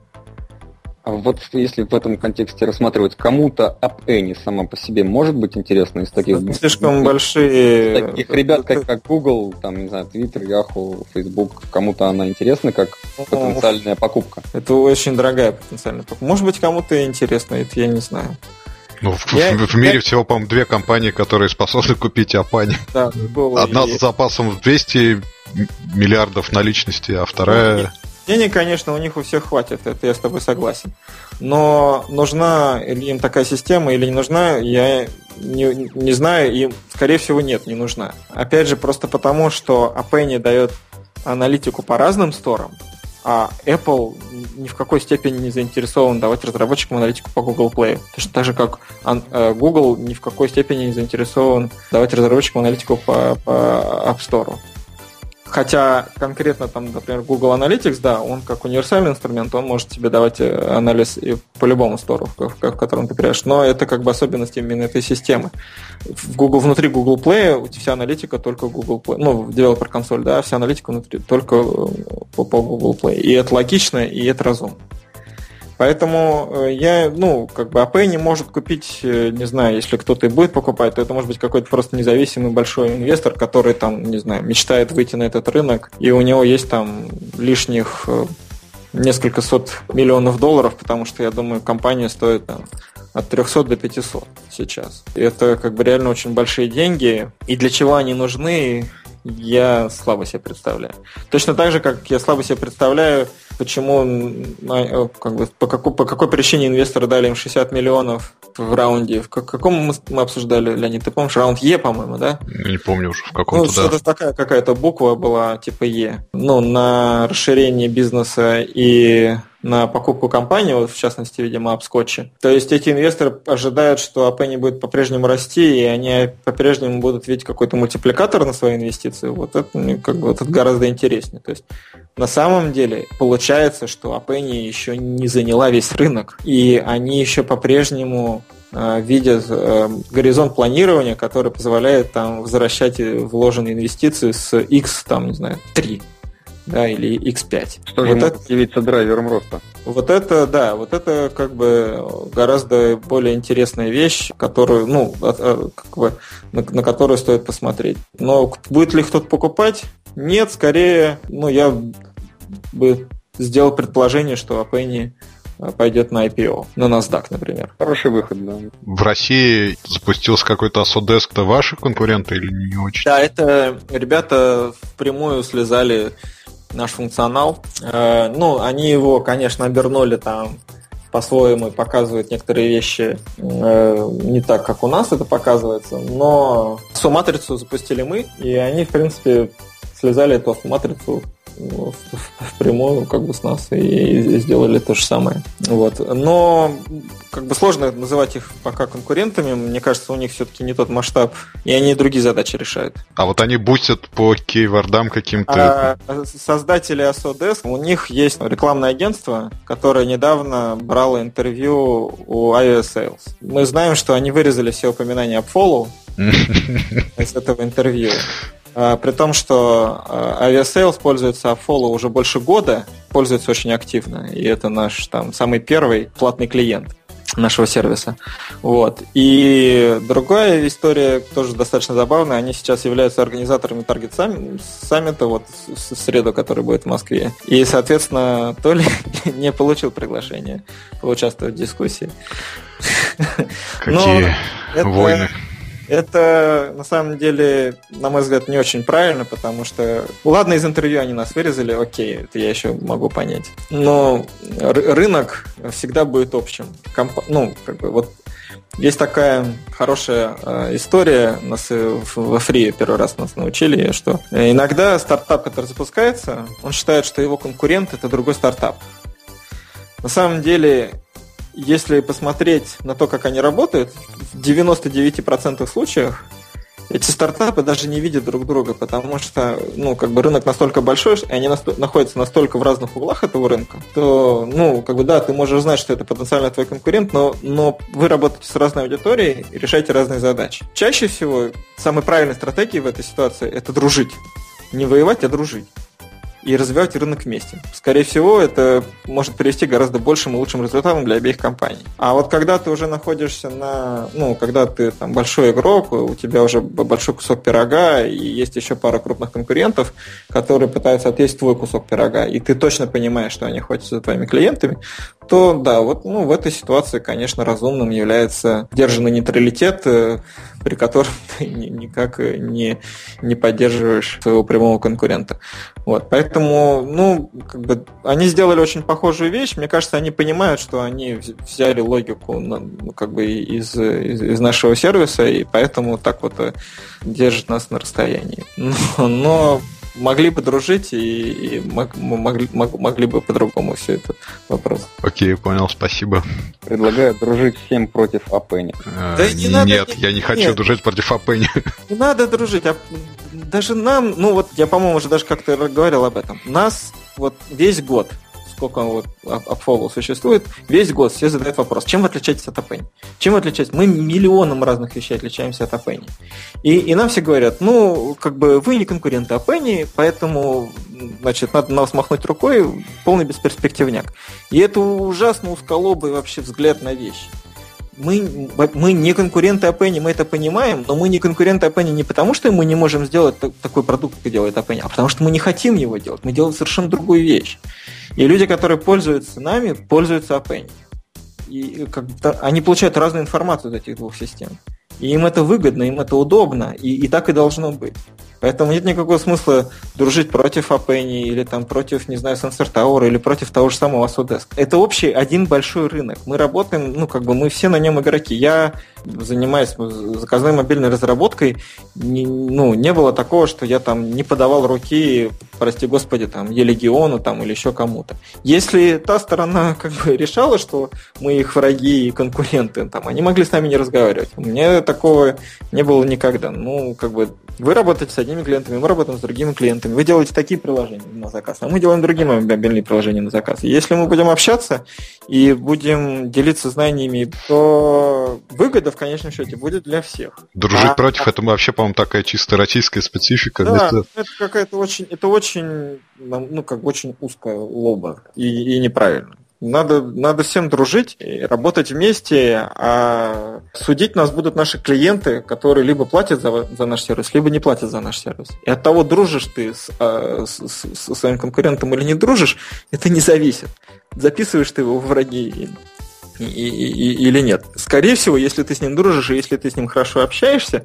А вот если в этом контексте рассматривать, кому-то AppAny сама по себе может быть интересно из таких... Слишком большие... Таких ребят, как, как Google, там, не знаю, Twitter, Yahoo, Facebook, кому-то она интересна как ну, потенциальная покупка? Это очень дорогая потенциальная покупка. Может быть, кому-то интересно, это я не знаю. Ну, в, я, в, в мире я... всего, по-моему, две компании, которые способны купить Апани. Да, Одна и... с запасом в 200 миллиардов наличности, а вторая... Денег, конечно, у них у всех хватит, это я с тобой согласен. Но нужна ли им такая система или не нужна, я не, не знаю, и, скорее всего, нет, не нужна. Опять же, просто потому, что Appenny дает аналитику по разным сторам, А Apple ни в какой степени не заинтересован давать разработчикам аналитику по Google Play. Точно так же, как э, Google ни в какой степени не заинтересован давать разработчикам аналитику по, по App Store. Хотя конкретно там, например, Google Analytics, да, он как универсальный инструмент, он может тебе давать э, анализ и по любому стору, в, в котором ты перейдешь. Но это как бы особенность именно этой системы. В Google, внутри Google Play вся аналитика только Google Play. Ну, в Developer консоль, да, вся аналитика внутри только э, по, по Google Play. И это логично, и это разумно. Поэтому э, я, ну, как бы АП не может купить, э, не знаю, если кто-то и будет покупать, то это может быть какой-то просто независимый большой инвестор, который там, не знаю, мечтает выйти на этот рынок, и у него есть там лишних э, несколько сот миллионов долларов, потому что, я думаю, компания стоит там, от 300 до 500 сейчас. И это как бы реально очень большие деньги. И для чего они нужны, я слабо себе представляю. Точно так же, как я слабо себе представляю, почему, э, как бы, по, какой, по какой причине инвесторы дали им 60 миллионов в раунде. В каком мы, мы обсуждали, Леонид, ты помнишь? Раунд Е, по-моему, да? Не помню уже в каком-то, Ну, что-то такая какая-то буква была, типа Е. Ну, на расширение бизнеса и на покупку компании, вот в частности, видимо, обскотчи. То есть эти инвесторы ожидают, что АП не будет по-прежнему расти, и они по-прежнему будут видеть какой-то мультипликатор на свои инвестиции. Вот это, как бы, вот это гораздо интереснее. То есть на самом деле получается, что Апенни еще не заняла весь рынок, и они еще по-прежнему э, видят э, горизонт планирования, который позволяет там возвращать вложенные инвестиции с X, там, не знаю, 3 да, или X5. Что вот же это явиться драйвером роста? Вот это, да, вот это как бы гораздо более интересная вещь, которую, ну, как бы, на, на которую стоит посмотреть. Но будет ли кто-то покупать? Нет, скорее, ну, я бы сделал предположение, что Апенни пойдет на IPO, на NASDAQ, например. Хороший выход, да. В России запустился какой-то Асодеск, это ваши конкуренты или не очень? Да, это ребята впрямую слезали наш функционал. Э, ну, они его, конечно, обернули там по-своему показывают некоторые вещи э, не так, как у нас это показывается, но су-матрицу запустили мы, и они, в принципе, слезали эту матрицу впрямую как бы с нас и сделали то же самое. Вот. Но как бы сложно называть их пока конкурентами. Мне кажется, у них все-таки не тот масштаб, и они другие задачи решают. А вот они бустят по кейвордам каким-то... А, создатели Asodesk, у них есть рекламное агентство, которое недавно брало интервью у Aviasales. Мы знаем, что они вырезали все упоминания об Follow из этого интервью. А, при том, что Aviasales пользуется Follow уже больше года, пользуется очень активно, и это наш там самый первый платный клиент нашего сервиса. Вот. И другая история тоже достаточно забавная. Они сейчас являются организаторами Target саммита, вот в среду, который будет в Москве. И, соответственно, то ли не получил приглашение поучаствовать в дискуссии. Какие Но войны. Это на самом деле, на мой взгляд, не очень правильно, потому что, ладно, из интервью они нас вырезали, окей, это я еще могу понять. Но рынок всегда будет общим. Комп... Ну, как бы вот есть такая хорошая э, история, нас во фри первый раз нас научили, что иногда стартап, который запускается, он считает, что его конкурент это другой стартап. На самом деле если посмотреть на то, как они работают, в 99% случаев эти стартапы даже не видят друг друга, потому что, ну, как бы рынок настолько большой, и они насто- находятся настолько в разных углах этого рынка, то, ну, как бы, да, ты можешь знать, что это потенциально твой конкурент, но, но вы работаете с разной аудиторией и решаете разные задачи. Чаще всего самой правильной стратегией в этой ситуации – это дружить. Не воевать, а дружить и развивать рынок вместе. Скорее всего, это может привести к гораздо большим и лучшим результатам для обеих компаний. А вот когда ты уже находишься на, ну, когда ты там большой игрок, у тебя уже большой кусок пирога, и есть еще пара крупных конкурентов, которые пытаются отъесть твой кусок пирога, и ты точно понимаешь, что они ходят за твоими клиентами, то да, вот ну, в этой ситуации, конечно, разумным является держанный нейтралитет, э, при котором ты никак не, не поддерживаешь своего прямого конкурента. Вот, поэтому, ну, как бы, они сделали очень похожую вещь. Мне кажется, они понимают, что они взяли логику ну, как бы из, из, из нашего сервиса, и поэтому так вот э, держат нас на расстоянии. Но, но могли бы дружить и, и могли, могли бы по-другому все это вопрос. Окей, понял, спасибо. Предлагаю дружить всем против Апенни. Да э, не надо, нет, я не хочу нет, дружить против Апенни. Не надо дружить. А даже нам, ну вот я, по-моему, уже даже как-то говорил об этом. Нас вот весь год сколько вот Upfollow существует, весь год все задают вопрос, чем вы отличаетесь от Апенни? Чем вы отличаетесь? Мы миллионом разных вещей отличаемся от Апенни. И, и нам все говорят, ну, как бы вы не конкуренты Апенни, поэтому, значит, надо нас махнуть рукой, полный бесперспективняк. И это ужасно усколобый вообще взгляд на вещи мы, мы не конкуренты Апенни, мы это понимаем, но мы не конкуренты Апенни не потому, что мы не можем сделать такой продукт, как делает Апенни, а потому что мы не хотим его делать. Мы делаем совершенно другую вещь. И люди, которые пользуются нами, пользуются Апенни. И как они получают разную информацию из этих двух систем. И им это выгодно, им это удобно, и, и так и должно быть. Поэтому нет никакого смысла дружить против Апенни или там против, не знаю, Sensor Tower или против того же самого Autodesk. Это общий один большой рынок. Мы работаем, ну, как бы мы все на нем игроки. Я занимаясь заказной мобильной разработкой, не, ну, не было такого, что я там не подавал руки, прости господи, там, Елегиону там, или еще кому-то. Если та сторона как бы решала, что мы их враги и конкуренты, там, они могли с нами не разговаривать. У меня такого не было никогда. Ну, как бы вы работаете с одними клиентами, мы работаем с другими клиентами. Вы делаете такие приложения на заказ, а мы делаем другие мобильные приложения на заказ. И если мы будем общаться и будем делиться знаниями, то выгода в конечном счете будет для всех. Дружить а, против, это вообще, по-моему, такая чисто российская специфика. Да, это, это какая-то очень, это очень, ну, как бы очень узкая лоба и, и неправильно. Надо, надо всем дружить работать вместе, а судить нас будут наши клиенты, которые либо платят за, за наш сервис, либо не платят за наш сервис. И от того, дружишь ты с, а, с, с, со своим конкурентом или не дружишь, это не зависит. Записываешь ты его в враги и, и, и, или нет. Скорее всего, если ты с ним дружишь, и если ты с ним хорошо общаешься,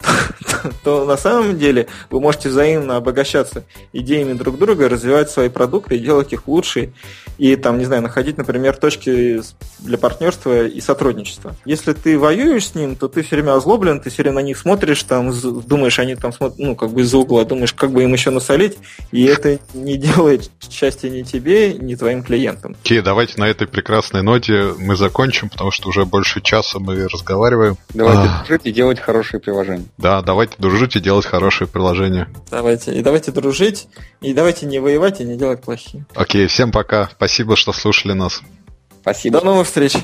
то, на самом деле вы можете взаимно обогащаться идеями друг друга, развивать свои продукты и делать их лучше, и там, не знаю, находить, например, точки для партнерства и сотрудничества. Если ты воюешь с ним, то ты все время озлоблен, ты все время на них смотришь, там, думаешь, они там смотрят, ну, как бы из-за угла, думаешь, как бы им еще насолить, и это не делает счастья ни тебе, ни твоим клиентам. Окей, okay, давайте на этой прекрасной ноте мы закончим, потому что уже больше часа мы разговариваем. Давайте а... и делать хорошие приложения. Да, давайте дружить и делать хорошие приложения. Давайте. И давайте дружить, и давайте не воевать и не делать плохие. Окей, всем пока. Спасибо, что слушали нас. Спасибо. До новых встреч.